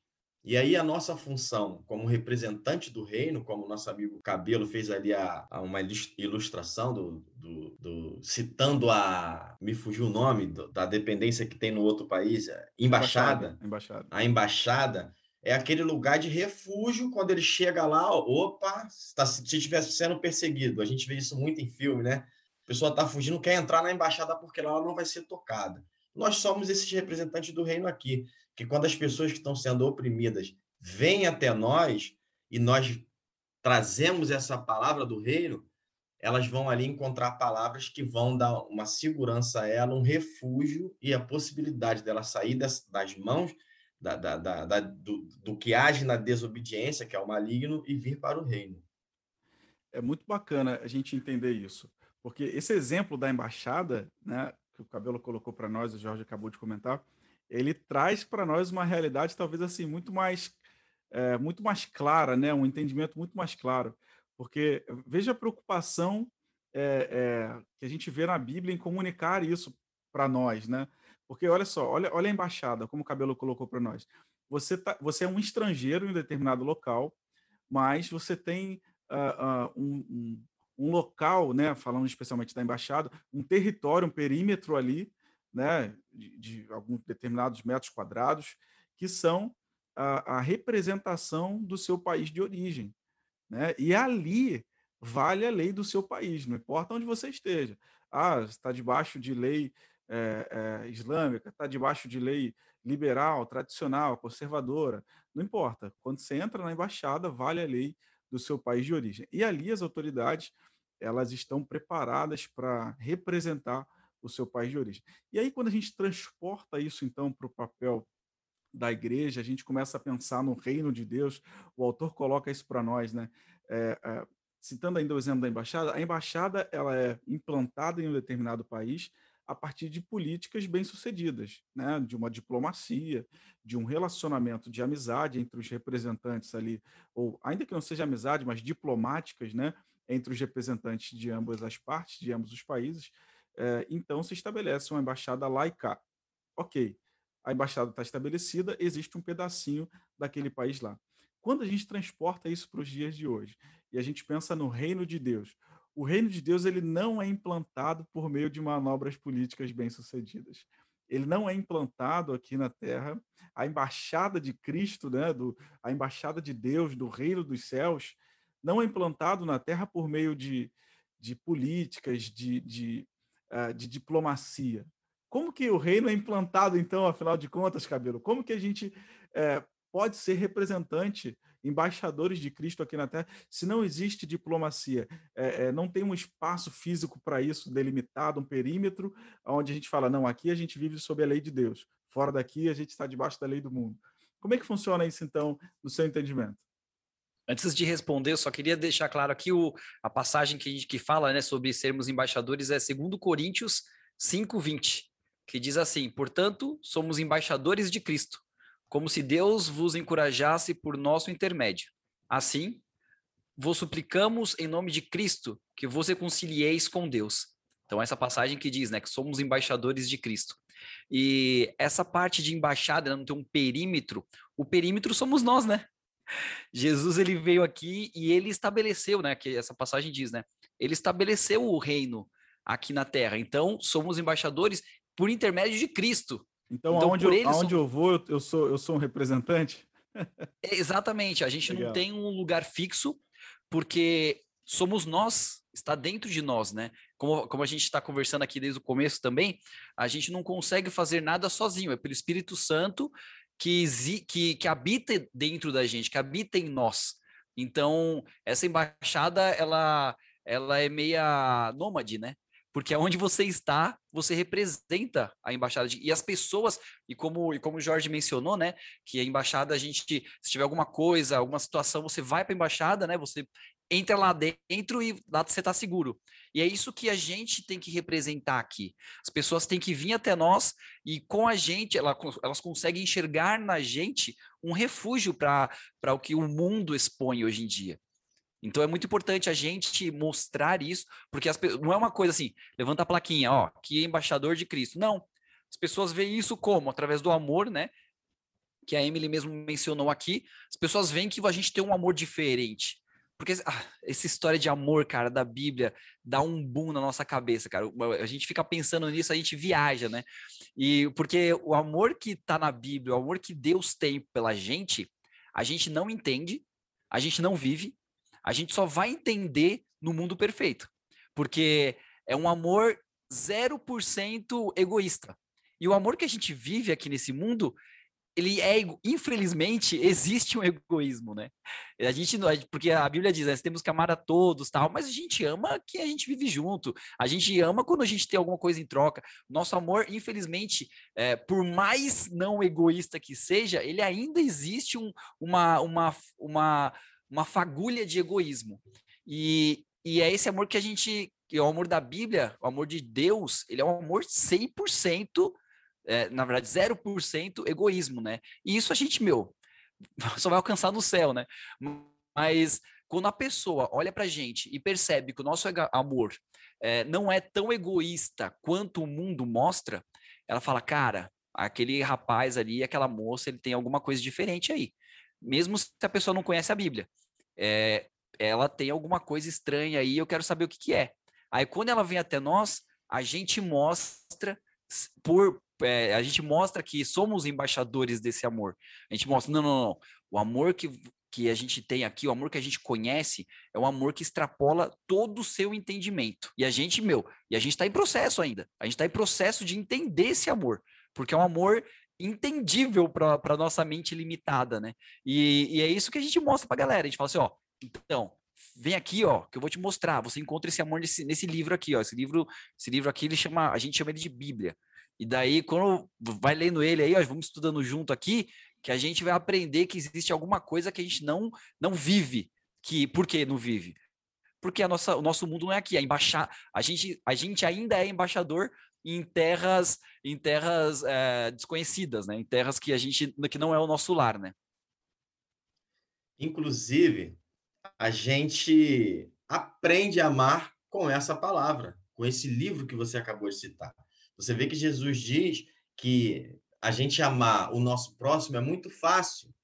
E aí a nossa função como representante do reino, como nosso amigo Cabelo fez ali a, a uma ilustração do, do, do, citando a me fugiu o nome do, da dependência que tem no outro país, embaixada, embaixada. A embaixada é aquele lugar de refúgio quando ele chega lá, opa, tá, se estivesse sendo perseguido. A gente vê isso muito em filme, né? A pessoa está fugindo, quer entrar na embaixada porque lá ela não vai ser tocada. Nós somos esses representantes do reino aqui, que quando as pessoas que estão sendo oprimidas vêm até nós e nós trazemos essa palavra do reino, elas vão ali encontrar palavras que vão dar uma segurança a ela, um refúgio e a possibilidade dela sair das, das mãos da, da, da, do, do que age na desobediência, que é o maligno, e vir para o reino. É muito bacana a gente entender isso. Porque esse exemplo da embaixada, né, que o Cabelo colocou para nós, o Jorge acabou de comentar, ele traz para nós uma realidade talvez assim muito mais é, muito mais clara, né, um entendimento muito mais claro. Porque veja a preocupação é, é, que a gente vê na Bíblia em comunicar isso para nós, né? Porque olha só, olha, olha a embaixada, como o Cabelo colocou para nós. Você, tá, você é um estrangeiro em um determinado local, mas você tem uh, uh, um, um, um local, né, falando especialmente da embaixada, um território, um perímetro ali, né, de, de alguns determinados metros quadrados, que são a, a, representação do seu país de origem, né? E ali vale a lei do seu país, não importa onde você esteja. Ah, está debaixo de lei é, é, islâmica, está debaixo de lei liberal, tradicional, conservadora, não importa. Quando você entra na embaixada, vale a lei do seu país de origem. E ali as autoridades elas estão preparadas para representar o seu país de origem. E aí, quando a gente transporta isso, então, para o papel da igreja, a gente começa a pensar no reino de Deus, o autor coloca isso para nós, né? É, é, citando ainda o exemplo da embaixada, a embaixada ela é implantada em um determinado país a partir de políticas bem-sucedidas, né? de uma diplomacia, de um relacionamento de amizade entre os representantes ali, ou ainda que não seja amizade, mas diplomáticas, né? entre os representantes de ambas as partes, de ambos os países, é, então se estabelece uma embaixada laica. Ok, a embaixada está estabelecida, existe um pedacinho daquele país lá. Quando a gente transporta isso para os dias de hoje e a gente pensa no reino de Deus, o reino de Deus ele não é implantado por meio de manobras políticas bem-sucedidas. Ele não é implantado aqui na Terra. A embaixada de Cristo, né, do, a embaixada de Deus, do reino dos céus, não é implantado na Terra por meio de, de políticas, de, de, uh, de diplomacia. Como que o reino é implantado, então, afinal de contas, Cabelo? Como que a gente é, pode ser representante, embaixadores de Cristo aqui na Terra, se não existe diplomacia? É, é, não tem um espaço físico para isso delimitado, um perímetro, onde a gente fala, não, aqui a gente vive sob a lei de Deus, fora daqui a gente está debaixo da lei do mundo. Como é que funciona isso, então, no seu entendimento? Antes de responder, eu só queria deixar claro aqui o, a passagem que, a gente, que fala né, sobre sermos embaixadores é 2 Coríntios 5, 20 que diz assim: Portanto, somos embaixadores de Cristo, como se Deus vos encorajasse por nosso intermédio. Assim, vos suplicamos em nome de Cristo que vos reconcilieis com Deus. Então, essa passagem que diz, né, que somos embaixadores de Cristo. E essa parte de embaixada não tem um perímetro, o perímetro somos nós, né? Jesus ele veio aqui e ele estabeleceu, né, que essa passagem diz, né? Ele estabeleceu o reino aqui na terra. Então, somos embaixadores por intermédio de Cristo. Então, então aonde, eu, aonde são... eu vou, eu sou, eu sou um representante? É, exatamente, a gente Legal. não tem um lugar fixo, porque somos nós, está dentro de nós, né? Como, como a gente está conversando aqui desde o começo também, a gente não consegue fazer nada sozinho, é pelo Espírito Santo que, que, que habita dentro da gente, que habita em nós. Então, essa embaixada, ela, ela é meia nômade, né? Porque onde você está, você representa a embaixada de, e as pessoas e como e como o Jorge mencionou, né, que a embaixada a gente se tiver alguma coisa, alguma situação, você vai para a embaixada, né, você entra lá dentro e lá você está seguro. E é isso que a gente tem que representar aqui. As pessoas têm que vir até nós e com a gente, elas, elas conseguem enxergar na gente um refúgio para o que o mundo expõe hoje em dia. Então é muito importante a gente mostrar isso, porque as, não é uma coisa assim, levanta a plaquinha, ó, que é embaixador de Cristo. Não. As pessoas veem isso como? Através do amor, né? Que a Emily mesmo mencionou aqui. As pessoas veem que a gente tem um amor diferente. Porque ah, essa história de amor, cara, da Bíblia, dá um boom na nossa cabeça, cara. A gente fica pensando nisso, a gente viaja, né? E porque o amor que tá na Bíblia, o amor que Deus tem pela gente, a gente não entende, a gente não vive, a gente só vai entender no mundo perfeito. Porque é um amor 0% egoísta. E o amor que a gente vive aqui nesse mundo, ele é, infelizmente, existe um egoísmo, né? A gente, porque a Bíblia diz, né, temos que amar a todos, tal, mas a gente ama que a gente vive junto, a gente ama quando a gente tem alguma coisa em troca. Nosso amor, infelizmente, é, por mais não egoísta que seja, ele ainda existe um, uma, uma, uma uma fagulha de egoísmo. E, e é esse amor que a gente, que é o amor da Bíblia, o amor de Deus, ele é um amor 100%, é, na verdade, 0% egoísmo, né? E isso a gente, meu, só vai alcançar no céu, né? Mas quando a pessoa olha pra gente e percebe que o nosso amor é, não é tão egoísta quanto o mundo mostra, ela fala, cara, aquele rapaz ali, aquela moça, ele tem alguma coisa diferente aí mesmo se a pessoa não conhece a Bíblia. É, ela tem alguma coisa estranha aí, eu quero saber o que, que é. Aí quando ela vem até nós, a gente mostra por é, a gente mostra que somos embaixadores desse amor. A gente mostra, não, não, não. O amor que, que a gente tem aqui, o amor que a gente conhece, é um amor que extrapola todo o seu entendimento. E a gente, meu, e a gente está em processo ainda. A gente está em processo de entender esse amor. Porque é um amor entendível para nossa mente limitada, né? E, e, é isso que a gente mostra para a galera. A gente fala assim, ó, então, vem aqui, ó, que eu vou te mostrar. Você encontra esse amor nesse, nesse livro aqui, ó. Esse livro, esse livro aqui, ele chama, a gente chama ele de Bíblia. E daí, quando vai lendo ele aí, ó, vamos estudando junto aqui, que a gente vai aprender que existe alguma coisa que a gente não não vive. Que por que não vive? Porque a nossa, o nosso mundo não é aqui, é embaixar. A gente, a gente ainda é embaixador em terras em terras é, desconhecidas, né? Em terras que a gente que não é o nosso lar, né? Inclusive, a gente aprende a amar com essa palavra, com esse livro que você acabou de citar. Você vê que Jesus diz que a gente amar o nosso próximo é muito fácil.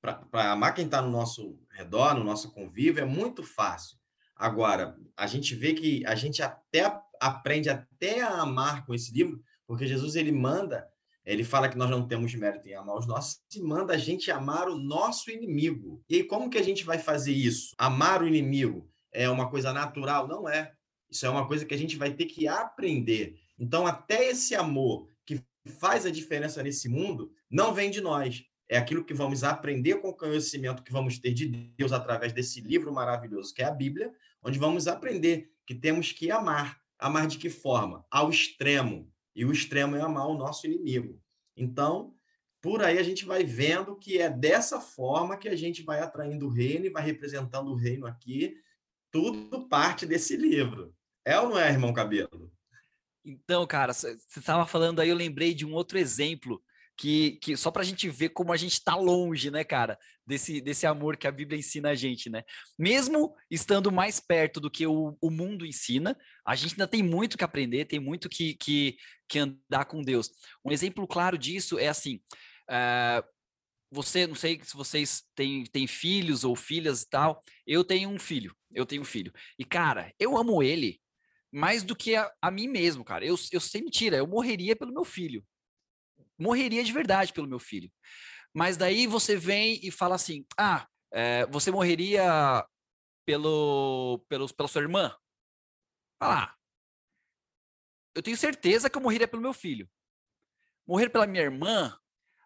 Para amar quem está no nosso redor, no nosso convívio, é muito fácil. Agora, a gente vê que a gente até aprende até a amar com esse livro, porque Jesus ele manda ele fala que nós não temos mérito em amar os nossos e manda a gente amar o nosso inimigo. E como que a gente vai fazer isso? Amar o inimigo é uma coisa natural? Não é. Isso é uma coisa que a gente vai ter que aprender. Então, até esse amor que faz a diferença nesse mundo não vem de nós. É aquilo que vamos aprender com o conhecimento que vamos ter de Deus através desse livro maravilhoso que é a Bíblia, onde vamos aprender que temos que amar. Amar de que forma? Ao extremo e o extremo é amar o nosso inimigo. Então, por aí a gente vai vendo que é dessa forma que a gente vai atraindo o reino e vai representando o reino aqui. Tudo parte desse livro. É ou não é, irmão Cabelo? Então, cara, você estava falando aí, eu lembrei de um outro exemplo que, que só para a gente ver como a gente está longe, né, cara, desse, desse amor que a Bíblia ensina a gente, né? Mesmo estando mais perto do que o, o mundo ensina, a gente ainda tem muito que aprender, tem muito que, que, que andar com Deus. Um exemplo claro disso é assim. Uh, você, não sei se vocês têm, têm filhos ou filhas e tal. Eu tenho um filho, eu tenho um filho. E, cara, eu amo ele mais do que a, a mim mesmo, cara. Eu, eu sem mentira, eu morreria pelo meu filho morreria de verdade pelo meu filho. Mas daí você vem e fala assim: ah, é, você morreria pelo, pelo, pela sua irmã? Ah, eu tenho certeza que eu morreria pelo meu filho. Morrer pela minha irmã?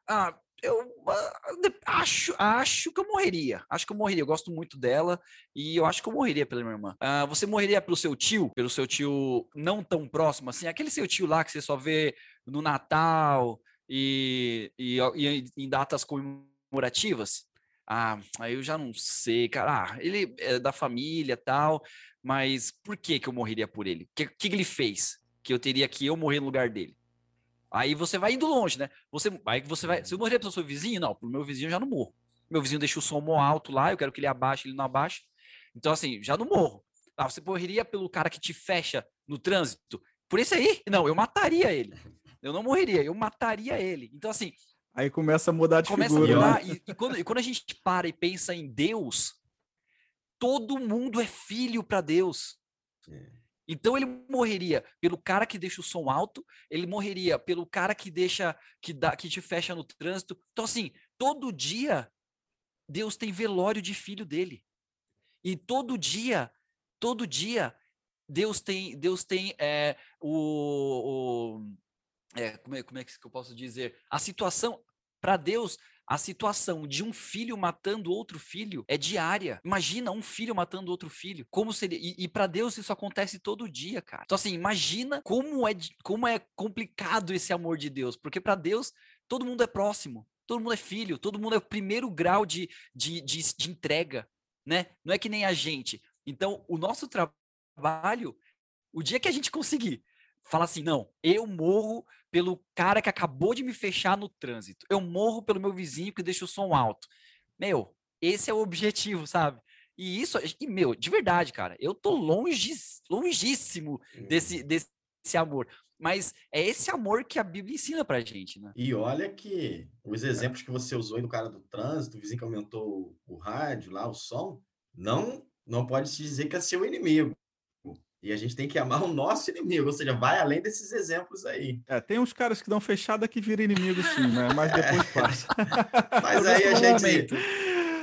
Ah, eu uh, acho, acho que eu morreria. Acho que eu morreria. Eu gosto muito dela e eu acho que eu morreria pela minha irmã. Uh, você morreria pelo seu tio? Pelo seu tio não tão próximo assim? Aquele seu tio lá que você só vê no Natal, e, e, e em datas comemorativas, ah, aí eu já não sei, cara. Ah, ele é da família tal, mas por que que eu morreria por ele? O que, que ele fez que eu teria que eu morrer no lugar dele? Aí você vai indo longe, né? Você, aí você vai. Se eu morrer pelo seu vizinho, não, pro meu vizinho eu já não morro. Meu vizinho deixa o som alto lá, eu quero que ele abaixe, ele não abaixe. Então, assim, já não morro. Ah, você morreria pelo cara que te fecha no trânsito? Por isso aí? Não, eu mataria ele. Eu não morreria, eu mataria ele. Então, assim. Aí começa a mudar de começa figura. A mudar, né? e, e, quando, e quando a gente para e pensa em Deus, todo mundo é filho para Deus. É. Então ele morreria pelo cara que deixa o som alto, ele morreria pelo cara que deixa que dá que te fecha no trânsito. Então assim, todo dia Deus tem velório de filho dele. E todo dia, todo dia Deus tem Deus tem é, o, o é, como, é, como é que eu posso dizer? A situação, para Deus, a situação de um filho matando outro filho é diária. Imagina um filho matando outro filho. Como seria? E, e para Deus isso acontece todo dia, cara. Então assim, imagina como é como é complicado esse amor de Deus, porque para Deus todo mundo é próximo, todo mundo é filho, todo mundo é o primeiro grau de, de, de, de entrega, né? Não é que nem a gente. Então o nosso trabalho, o dia que a gente conseguir fala assim: não, eu morro pelo cara que acabou de me fechar no trânsito. Eu morro pelo meu vizinho que deixa o som alto. Meu, esse é o objetivo, sabe? E isso, e meu, de verdade, cara, eu tô longe, longíssimo desse, desse amor. Mas é esse amor que a Bíblia ensina pra gente, né? E olha que os exemplos que você usou aí do cara do trânsito, o vizinho que aumentou o rádio lá, o som, não não pode se dizer que é seu inimigo. E a gente tem que amar o nosso inimigo, ou seja, vai além desses exemplos aí. É, tem uns caras que dão fechada que viram inimigo sim, né? Mas depois passa. Mas aí a gente.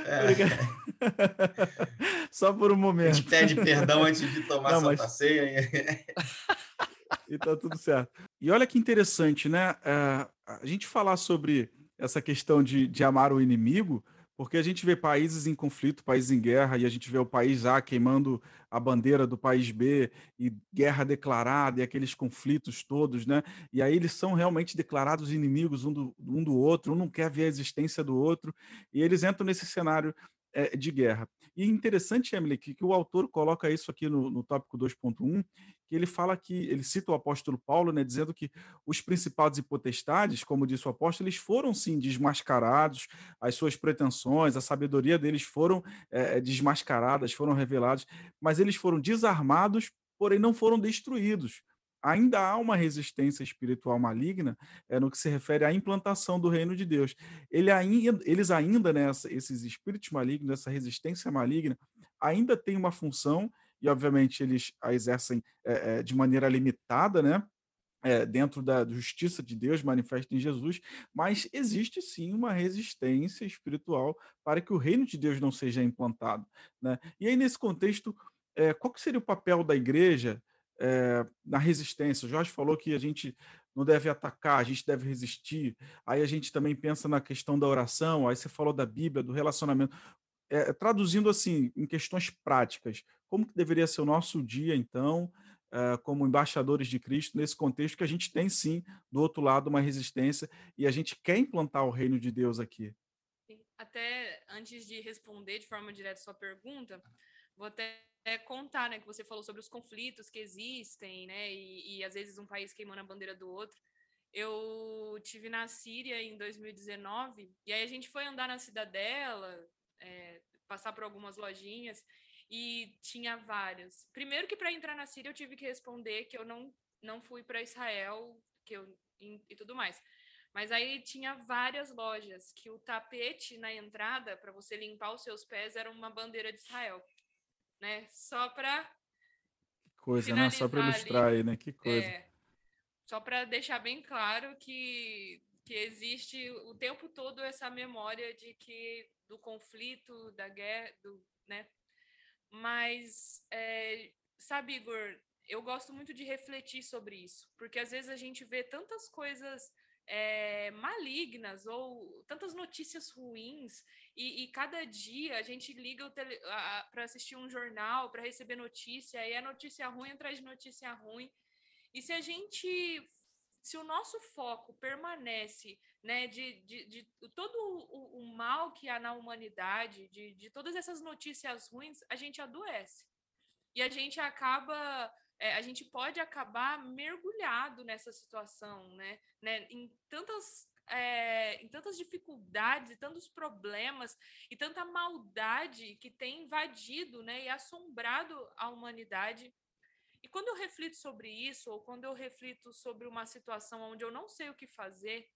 É... Só por um momento. A gente pede perdão antes de tomar Não, Santa mas... Ceia. e tá tudo certo. E olha que interessante, né? É, a gente falar sobre essa questão de, de amar o inimigo, Porque a gente vê países em conflito, países em guerra, e a gente vê o país A queimando a bandeira do país B, e guerra declarada, e aqueles conflitos todos, né? E aí eles são realmente declarados inimigos um do, um do outro, um não quer ver a existência do outro, e eles entram nesse cenário é, de guerra. E interessante, Emily, que, que o autor coloca isso aqui no, no tópico 2.1, que ele fala que, ele cita o apóstolo Paulo, né, dizendo que os principados e potestades, como disse o apóstolo, eles foram sim desmascarados, as suas pretensões, a sabedoria deles foram é, desmascaradas, foram reveladas, mas eles foram desarmados, porém não foram destruídos ainda há uma resistência espiritual maligna é, no que se refere à implantação do reino de Deus. Ele ainda, eles ainda, né, esses espíritos malignos, essa resistência maligna, ainda tem uma função, e obviamente eles a exercem é, de maneira limitada, né? É, dentro da justiça de Deus manifesta em Jesus, mas existe sim uma resistência espiritual para que o reino de Deus não seja implantado. Né? E aí, nesse contexto, é, qual seria o papel da igreja é, na resistência. O Jorge falou que a gente não deve atacar, a gente deve resistir. Aí a gente também pensa na questão da oração, aí você falou da Bíblia, do relacionamento. É, traduzindo assim, em questões práticas, como que deveria ser o nosso dia, então, é, como embaixadores de Cristo, nesse contexto que a gente tem, sim, do outro lado, uma resistência e a gente quer implantar o reino de Deus aqui? Até antes de responder de forma direta sua pergunta, vou até contar, né, que você falou sobre os conflitos que existem, né, e, e às vezes um país queimando a bandeira do outro. Eu tive na Síria em 2019 e aí a gente foi andar na cidadela, é, passar por algumas lojinhas e tinha vários. Primeiro que para entrar na Síria eu tive que responder que eu não não fui para Israel, que eu e, e tudo mais. Mas aí tinha várias lojas que o tapete na entrada para você limpar os seus pés era uma bandeira de Israel né? Só para coisa, né? Só para ilustrar ali, aí, né? Que coisa. É, só para deixar bem claro que que existe o tempo todo essa memória de que do conflito, da guerra, do, né? Mas é, sabe, Igor, eu gosto muito de refletir sobre isso, porque às vezes a gente vê tantas coisas é, malignas ou tantas notícias ruins e, e, cada dia a gente liga para assistir um jornal para receber notícia e a notícia ruim atrás de notícia ruim e se a gente se o nosso foco permanece né de, de, de todo o, o, mal que há na humanidade de, de todas essas notícias ruins a gente adoece e a gente acaba é, a gente pode acabar mergulhado nessa situação, né? né? Em tantas é, em tantas dificuldades, tantos problemas e tanta maldade que tem invadido, né, e assombrado a humanidade. E quando eu reflito sobre isso, ou quando eu reflito sobre uma situação onde eu não sei o que fazer,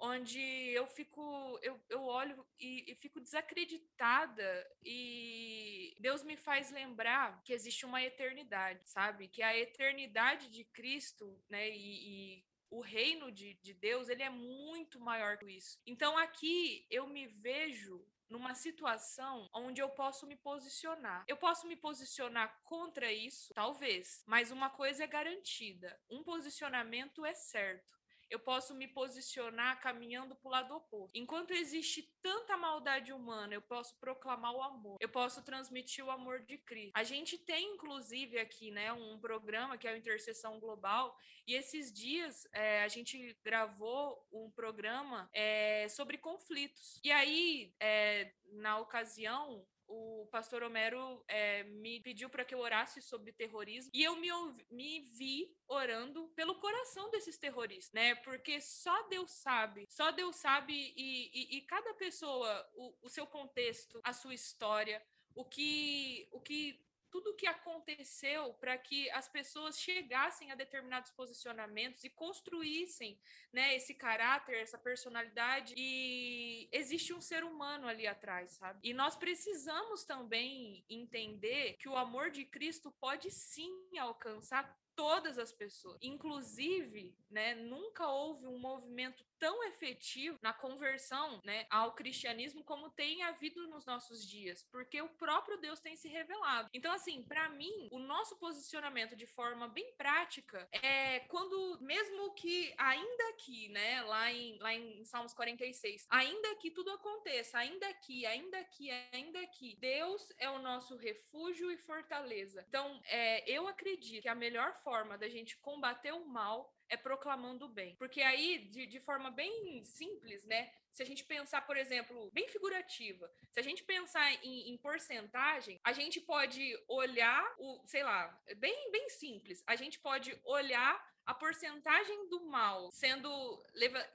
onde eu fico, eu, eu olho e, e, fico desacreditada e Deus me faz lembrar que existe uma eternidade, sabe? Que a eternidade de Cristo, né, e, e o reino de, de Deus, ele é muito maior que isso. Então aqui eu me vejo numa situação onde eu posso me posicionar. Eu posso me posicionar contra isso, talvez, mas uma coisa é garantida: um posicionamento é certo eu posso me posicionar caminhando para o lado oposto. Enquanto existe tanta maldade humana, eu posso proclamar o amor, eu posso transmitir o amor de Cristo. A gente tem, inclusive, aqui, né, um programa que é o Intercessão Global, e esses dias é, a gente gravou um programa é, sobre conflitos. E aí, é, na ocasião, o pastor Homero é, me pediu para que eu orasse sobre terrorismo e eu me, me vi orando pelo coração desses terroristas, né? Porque só Deus sabe, só Deus sabe e, e, e cada pessoa, o, o seu contexto, a sua história, o que, o que tudo o que aconteceu para que as pessoas chegassem a determinados posicionamentos e construíssem né, esse caráter, essa personalidade. E existe um ser humano ali atrás, sabe? E nós precisamos também entender que o amor de Cristo pode sim alcançar todas as pessoas. Inclusive, né, nunca houve um movimento tão efetivo na conversão, né, ao cristianismo como tem havido nos nossos dias, porque o próprio Deus tem se revelado. Então, assim, para mim, o nosso posicionamento de forma bem prática é quando, mesmo que ainda que, né, lá em, lá em Salmos 46, ainda que tudo aconteça, ainda que, ainda que, ainda que, Deus é o nosso refúgio e fortaleza. Então, é, eu acredito que a melhor forma da gente combater o mal é proclamando o bem. Porque aí, de, de forma bem simples, né? Se a gente pensar, por exemplo, bem figurativa, se a gente pensar em, em, porcentagem, a gente pode olhar o, sei lá, bem, bem simples, a gente pode olhar a porcentagem do mal sendo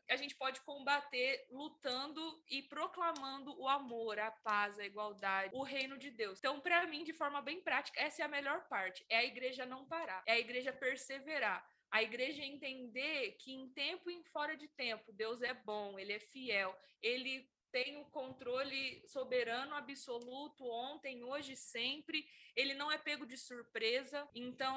a gente pode combater lutando e proclamando o amor, a paz, a igualdade, o reino de Deus. Então, para mim, de forma bem prática, essa é a melhor parte, é a igreja não parar, é a igreja perseverar a igreja entender que em tempo e em fora de tempo, Deus é bom, ele é fiel, ele tem o controle soberano absoluto ontem, hoje, sempre. Ele não é pego de surpresa. Então,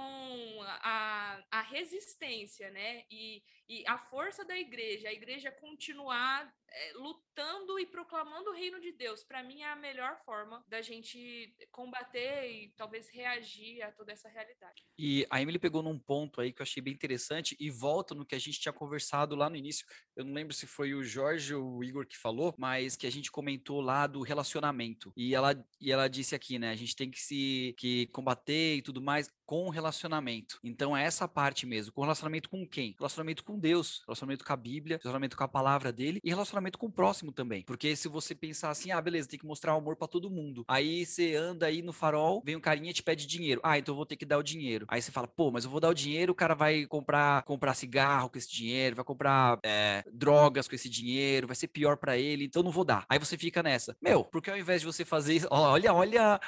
a, a resistência, né? E, e a força da igreja, a igreja continuar é, lutando e proclamando o reino de Deus, para mim é a melhor forma da gente combater e talvez reagir a toda essa realidade. E a Emily pegou num ponto aí que eu achei bem interessante e volta no que a gente tinha conversado lá no início. Eu não lembro se foi o Jorge ou o Igor que falou, mas que a gente comentou lá do relacionamento. E ela, e ela disse aqui, né? A gente tem que se que combater e tudo mais com relacionamento. Então é essa parte mesmo. Com relacionamento com quem? Relacionamento com Deus, relacionamento com a Bíblia, relacionamento com a palavra dele e relacionamento relacionamento com o próximo também. Porque se você pensar assim, ah, beleza, tem que mostrar amor para todo mundo. Aí você anda aí no farol, vem um carinha e te pede dinheiro. Ah, então eu vou ter que dar o dinheiro. Aí você fala, pô, mas eu vou dar o dinheiro, o cara vai comprar, comprar cigarro com esse dinheiro, vai comprar é, drogas com esse dinheiro, vai ser pior para ele, então não vou dar. Aí você fica nessa. Meu, porque ao invés de você fazer isso, olha, olha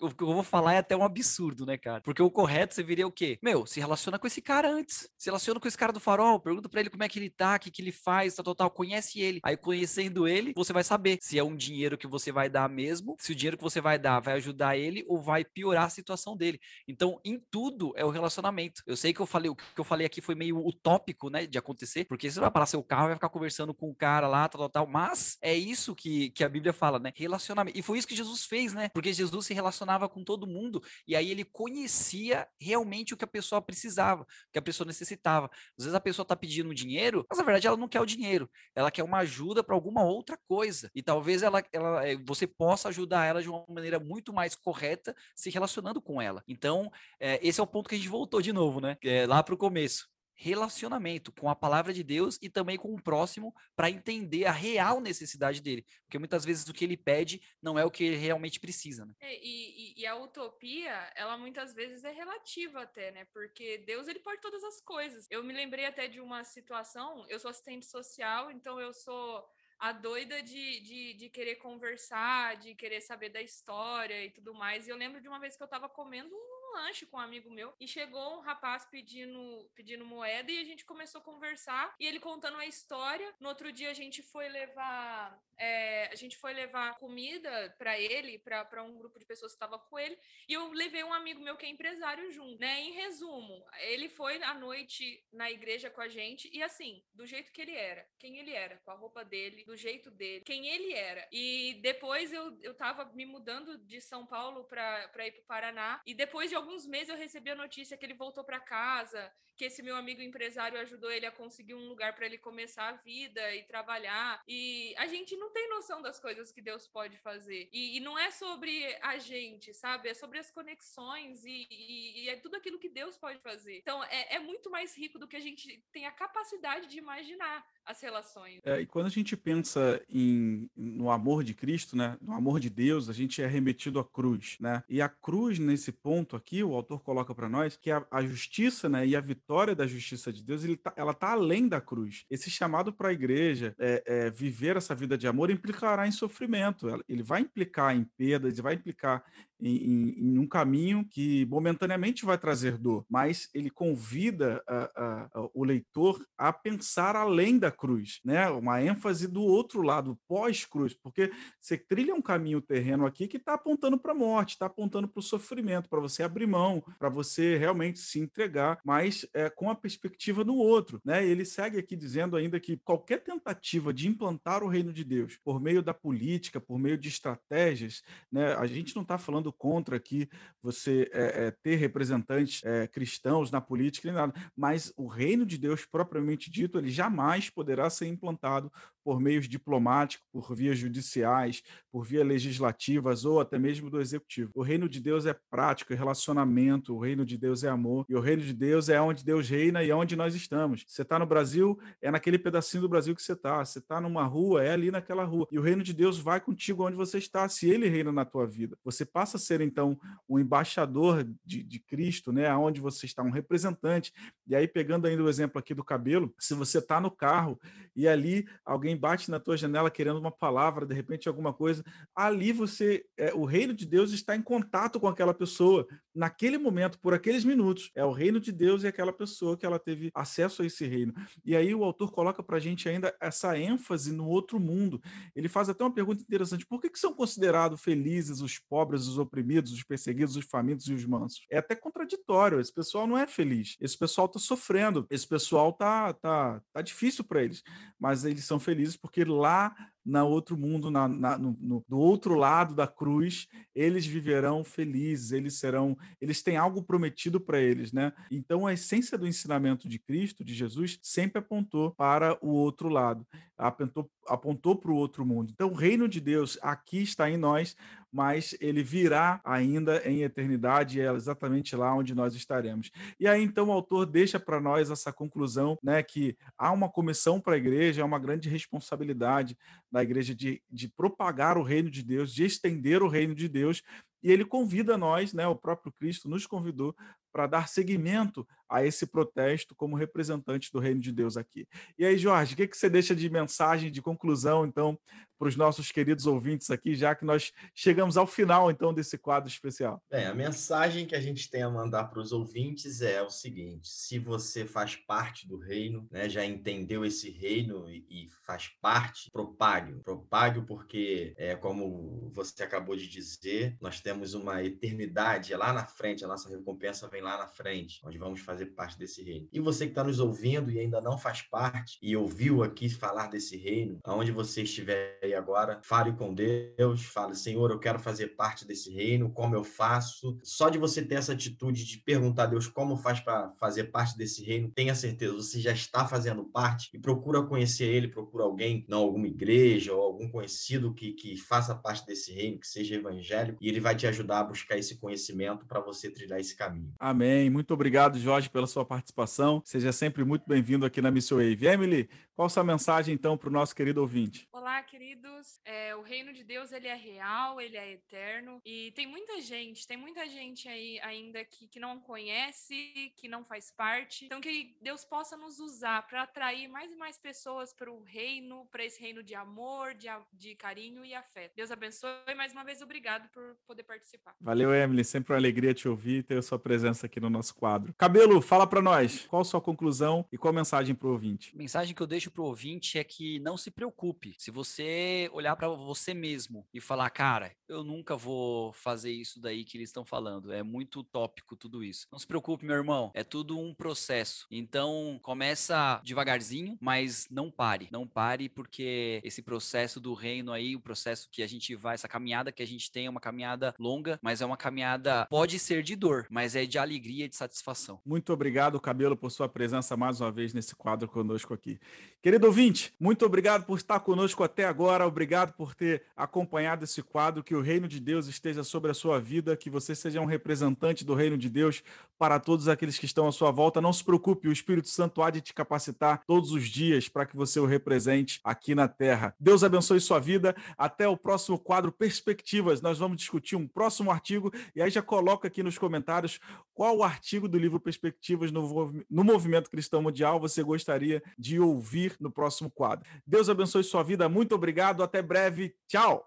o que eu vou falar é até um absurdo, né, cara? Porque o correto você viria o quê? Meu, se relaciona com esse cara antes. Se relaciona com esse cara do farol, pergunta para ele como é que ele tá, o que, que ele faz, tal, tal, tal. Conhece ele. Aí, conhecendo ele, você vai saber se é um dinheiro que você vai dar mesmo, se o dinheiro que você vai dar vai ajudar ele ou vai piorar a situação dele. Então, em tudo é o relacionamento. Eu sei que eu falei, o que eu falei aqui foi meio utópico, né, de acontecer, porque você vai parar seu carro e vai ficar conversando com o cara lá, tal, tal. Mas é isso que, que a Bíblia fala, né? Relacionamento. E foi isso que Jesus fez, né? Porque Jesus se relacionava relacionava com todo mundo e aí ele conhecia realmente o que a pessoa precisava, o que a pessoa necessitava. Às vezes a pessoa está pedindo dinheiro, mas na verdade ela não quer o dinheiro, ela quer uma ajuda para alguma outra coisa e talvez ela, ela, eh, você possa ajudar ela de uma maneira muito mais correta se relacionando com ela. Então, é, esse é o ponto que a gente voltou de novo, né? É, lá para o começo relacionamento com a palavra de Deus e também com o próximo para entender a real necessidade dele. Porque muitas vezes o que ele pede não é o que ele realmente precisa. Né? É, e, e, e, a utopia, ela muitas vezes é relativa até, né? Porque Deus, ele pode todas as coisas. Eu me lembrei até de uma situação, eu sou assistente social, então eu sou a doida de, de, de querer conversar, de querer saber da história e tudo mais. E eu lembro de uma vez que eu estava comendo um lanche com um amigo meu e chegou um rapaz pedindo, pedindo moeda e a gente começou a conversar e ele contando a história. No outro dia a gente foi levar é, a gente foi levar comida para ele, para um grupo de pessoas que estava com ele, e eu levei um amigo meu que é empresário junto, né? Em resumo, ele foi à noite na igreja com a gente e assim, do jeito que ele era, quem ele era, com a roupa dele, do jeito dele, quem ele era. E depois eu, eu tava me mudando de São Paulo para ir para o Paraná, e depois de alguns meses eu recebi a notícia que ele voltou para casa, que esse meu amigo empresário ajudou ele a conseguir um lugar para ele começar a vida e trabalhar. E a gente não tem noção das coisas que Deus pode fazer. E, e não é sobre a gente, sabe? É sobre as conexões e, e, e é tudo aquilo que Deus pode fazer. Então é, é muito mais rico do que a gente tem a capacidade de imaginar as relações. É, e quando a gente pensa em, no amor de Cristo, né, no amor de Deus, a gente é remetido à cruz, né? E a cruz nesse ponto aqui, o autor coloca para nós que a, a, justiça, né, e a vitória da justiça de Deus, tá, ela tá além da cruz. Esse chamado para a igreja é, é, viver essa vida de amor implicará em sofrimento. Ele vai implicar em perdas, ele vai implicar em, em, um caminho que momentaneamente vai trazer dor, mas ele convida a, a, a, o leitor a pensar além da cruz, né? Uma ênfase do outro lado, pós-cruz, porque você trilha um caminho terreno aqui que está apontando para a morte, está apontando para o sofrimento, para você abrir mão, para você realmente se entregar, mas é, com a perspectiva no outro. Né? Ele segue aqui dizendo ainda que qualquer tentativa de implantar o reino de Deus por meio da política, por meio de estratégias, né? a gente não está falando contra aqui você é, é, ter representantes é, cristãos na política nem nada, mas o reino de Deus propriamente dito, ele jamais poderá ser implantado por meios diplomáticos, por vias judiciais, por vias legislativas ou até mesmo do executivo. O reino de Deus é prático, é relacionamento, o reino de Deus é amor, e o reino de Deus é onde Deus reina e é onde nós estamos. Você está no Brasil, é naquele pedacinho do Brasil que você está. Você está numa rua, é ali naquela rua. E o reino de Deus vai contigo onde você está, se ele reina na tua vida. Você passa a ser, então, um embaixador de, de Cristo, né? Aonde você está, um representante. E aí, pegando ainda o exemplo aqui do cabelo, se você está no carro e ali alguém bate na tua janela querendo uma palavra, de repente alguma coisa, ali você, é, o reino de Deus está em contato com aquela pessoa naquele momento, por aqueles minutos. É o reino de Deus e aquela pessoa que ela teve acesso a esse reino. E aí o autor coloca para a gente ainda essa ênfase no outro mundo. Ele faz até uma pergunta interessante: por que, que são considerados felizes os pobres, os oprimidos, os perseguidos, os famintos e os mansos? É até contraditório. Esse pessoal não é feliz. Esse pessoal está sofrendo. Esse pessoal tá, tá, tá difícil para eles. Mas eles são felizes porque lá na outro mundo, na, na no, no, do outro lado da cruz, eles viverão felizes, eles serão, eles têm algo prometido para eles, né? Então a essência do ensinamento de Cristo, de Jesus, sempre apontou para o outro lado, apontou apontou para o outro mundo. Então o reino de Deus aqui está em nós, mas ele virá ainda em eternidade, é exatamente lá onde nós estaremos. E aí então o autor deixa para nós essa conclusão, né, que há uma comissão para a igreja, é uma grande responsabilidade da igreja de, de propagar o reino de Deus, de estender o reino de Deus, e ele convida nós, né, o próprio Cristo nos convidou para dar seguimento a esse protesto como representante do reino de Deus aqui. E aí, Jorge, o que, que você deixa de mensagem, de conclusão, então, para os nossos queridos ouvintes aqui, já que nós chegamos ao final, então, desse quadro especial? Bem, a mensagem que a gente tem a mandar para os ouvintes é o seguinte: se você faz parte do reino, né, já entendeu esse reino e, e faz parte, propague. Propague porque, é, como você acabou de dizer, nós temos uma eternidade lá na frente, a nossa recompensa vem lá na frente, onde vamos fazer parte desse reino. E você que está nos ouvindo e ainda não faz parte e ouviu aqui falar desse reino, aonde você estiver aí agora, fale com Deus, fale, Senhor, eu quero fazer parte desse reino, como eu faço? Só de você ter essa atitude de perguntar a Deus como faz para fazer parte desse reino, tenha certeza, você já está fazendo parte e procura conhecer ele, procura alguém, não alguma igreja ou algum conhecido que, que faça parte desse reino, que seja evangélico, e ele vai te ajudar a buscar esse conhecimento para você trilhar esse caminho. Amém. Muito obrigado, Jorge, pela sua participação. Seja sempre muito bem-vindo aqui na Missão Wave. Emily, qual a sua mensagem, então, para o nosso querido ouvinte? Olá, queridos. É, o reino de Deus, ele é real, ele é eterno. E tem muita gente, tem muita gente aí ainda que, que não conhece, que não faz parte. Então, que Deus possa nos usar para atrair mais e mais pessoas para o reino, para esse reino de amor, de, de carinho e afeto. Deus abençoe. Mais uma vez, obrigado por poder participar. Valeu, Emily. Sempre uma alegria te ouvir e ter a sua presença aqui no nosso quadro. Cabelo, fala para nós, qual a sua conclusão e qual a mensagem para o ouvinte? A mensagem que eu deixo para o ouvinte é que não se preocupe. Se você olhar para você mesmo e falar, cara, eu nunca vou fazer isso daí que eles estão falando, é muito utópico tudo isso. Não se preocupe, meu irmão, é tudo um processo. Então, começa devagarzinho, mas não pare. Não pare porque esse processo do reino aí, o processo que a gente vai, essa caminhada que a gente tem é uma caminhada longa, mas é uma caminhada pode ser de dor, mas é de alegria e de satisfação. Muito obrigado, Cabelo, por sua presença mais uma vez nesse quadro conosco aqui. Querido ouvinte, muito obrigado por estar conosco até agora, obrigado por ter acompanhado esse quadro, que o reino de Deus esteja sobre a sua vida, que você seja um representante do reino de Deus para todos aqueles que estão à sua volta. Não se preocupe, o Espírito Santo há de te capacitar todos os dias para que você o represente aqui na terra. Deus abençoe sua vida. Até o próximo quadro Perspectivas. Nós vamos discutir um próximo artigo e aí já coloca aqui nos comentários qual qual artigo do livro Perspectivas no, no Movimento Cristão Mundial você gostaria de ouvir no próximo quadro. Deus abençoe sua vida, muito obrigado, até breve, tchau!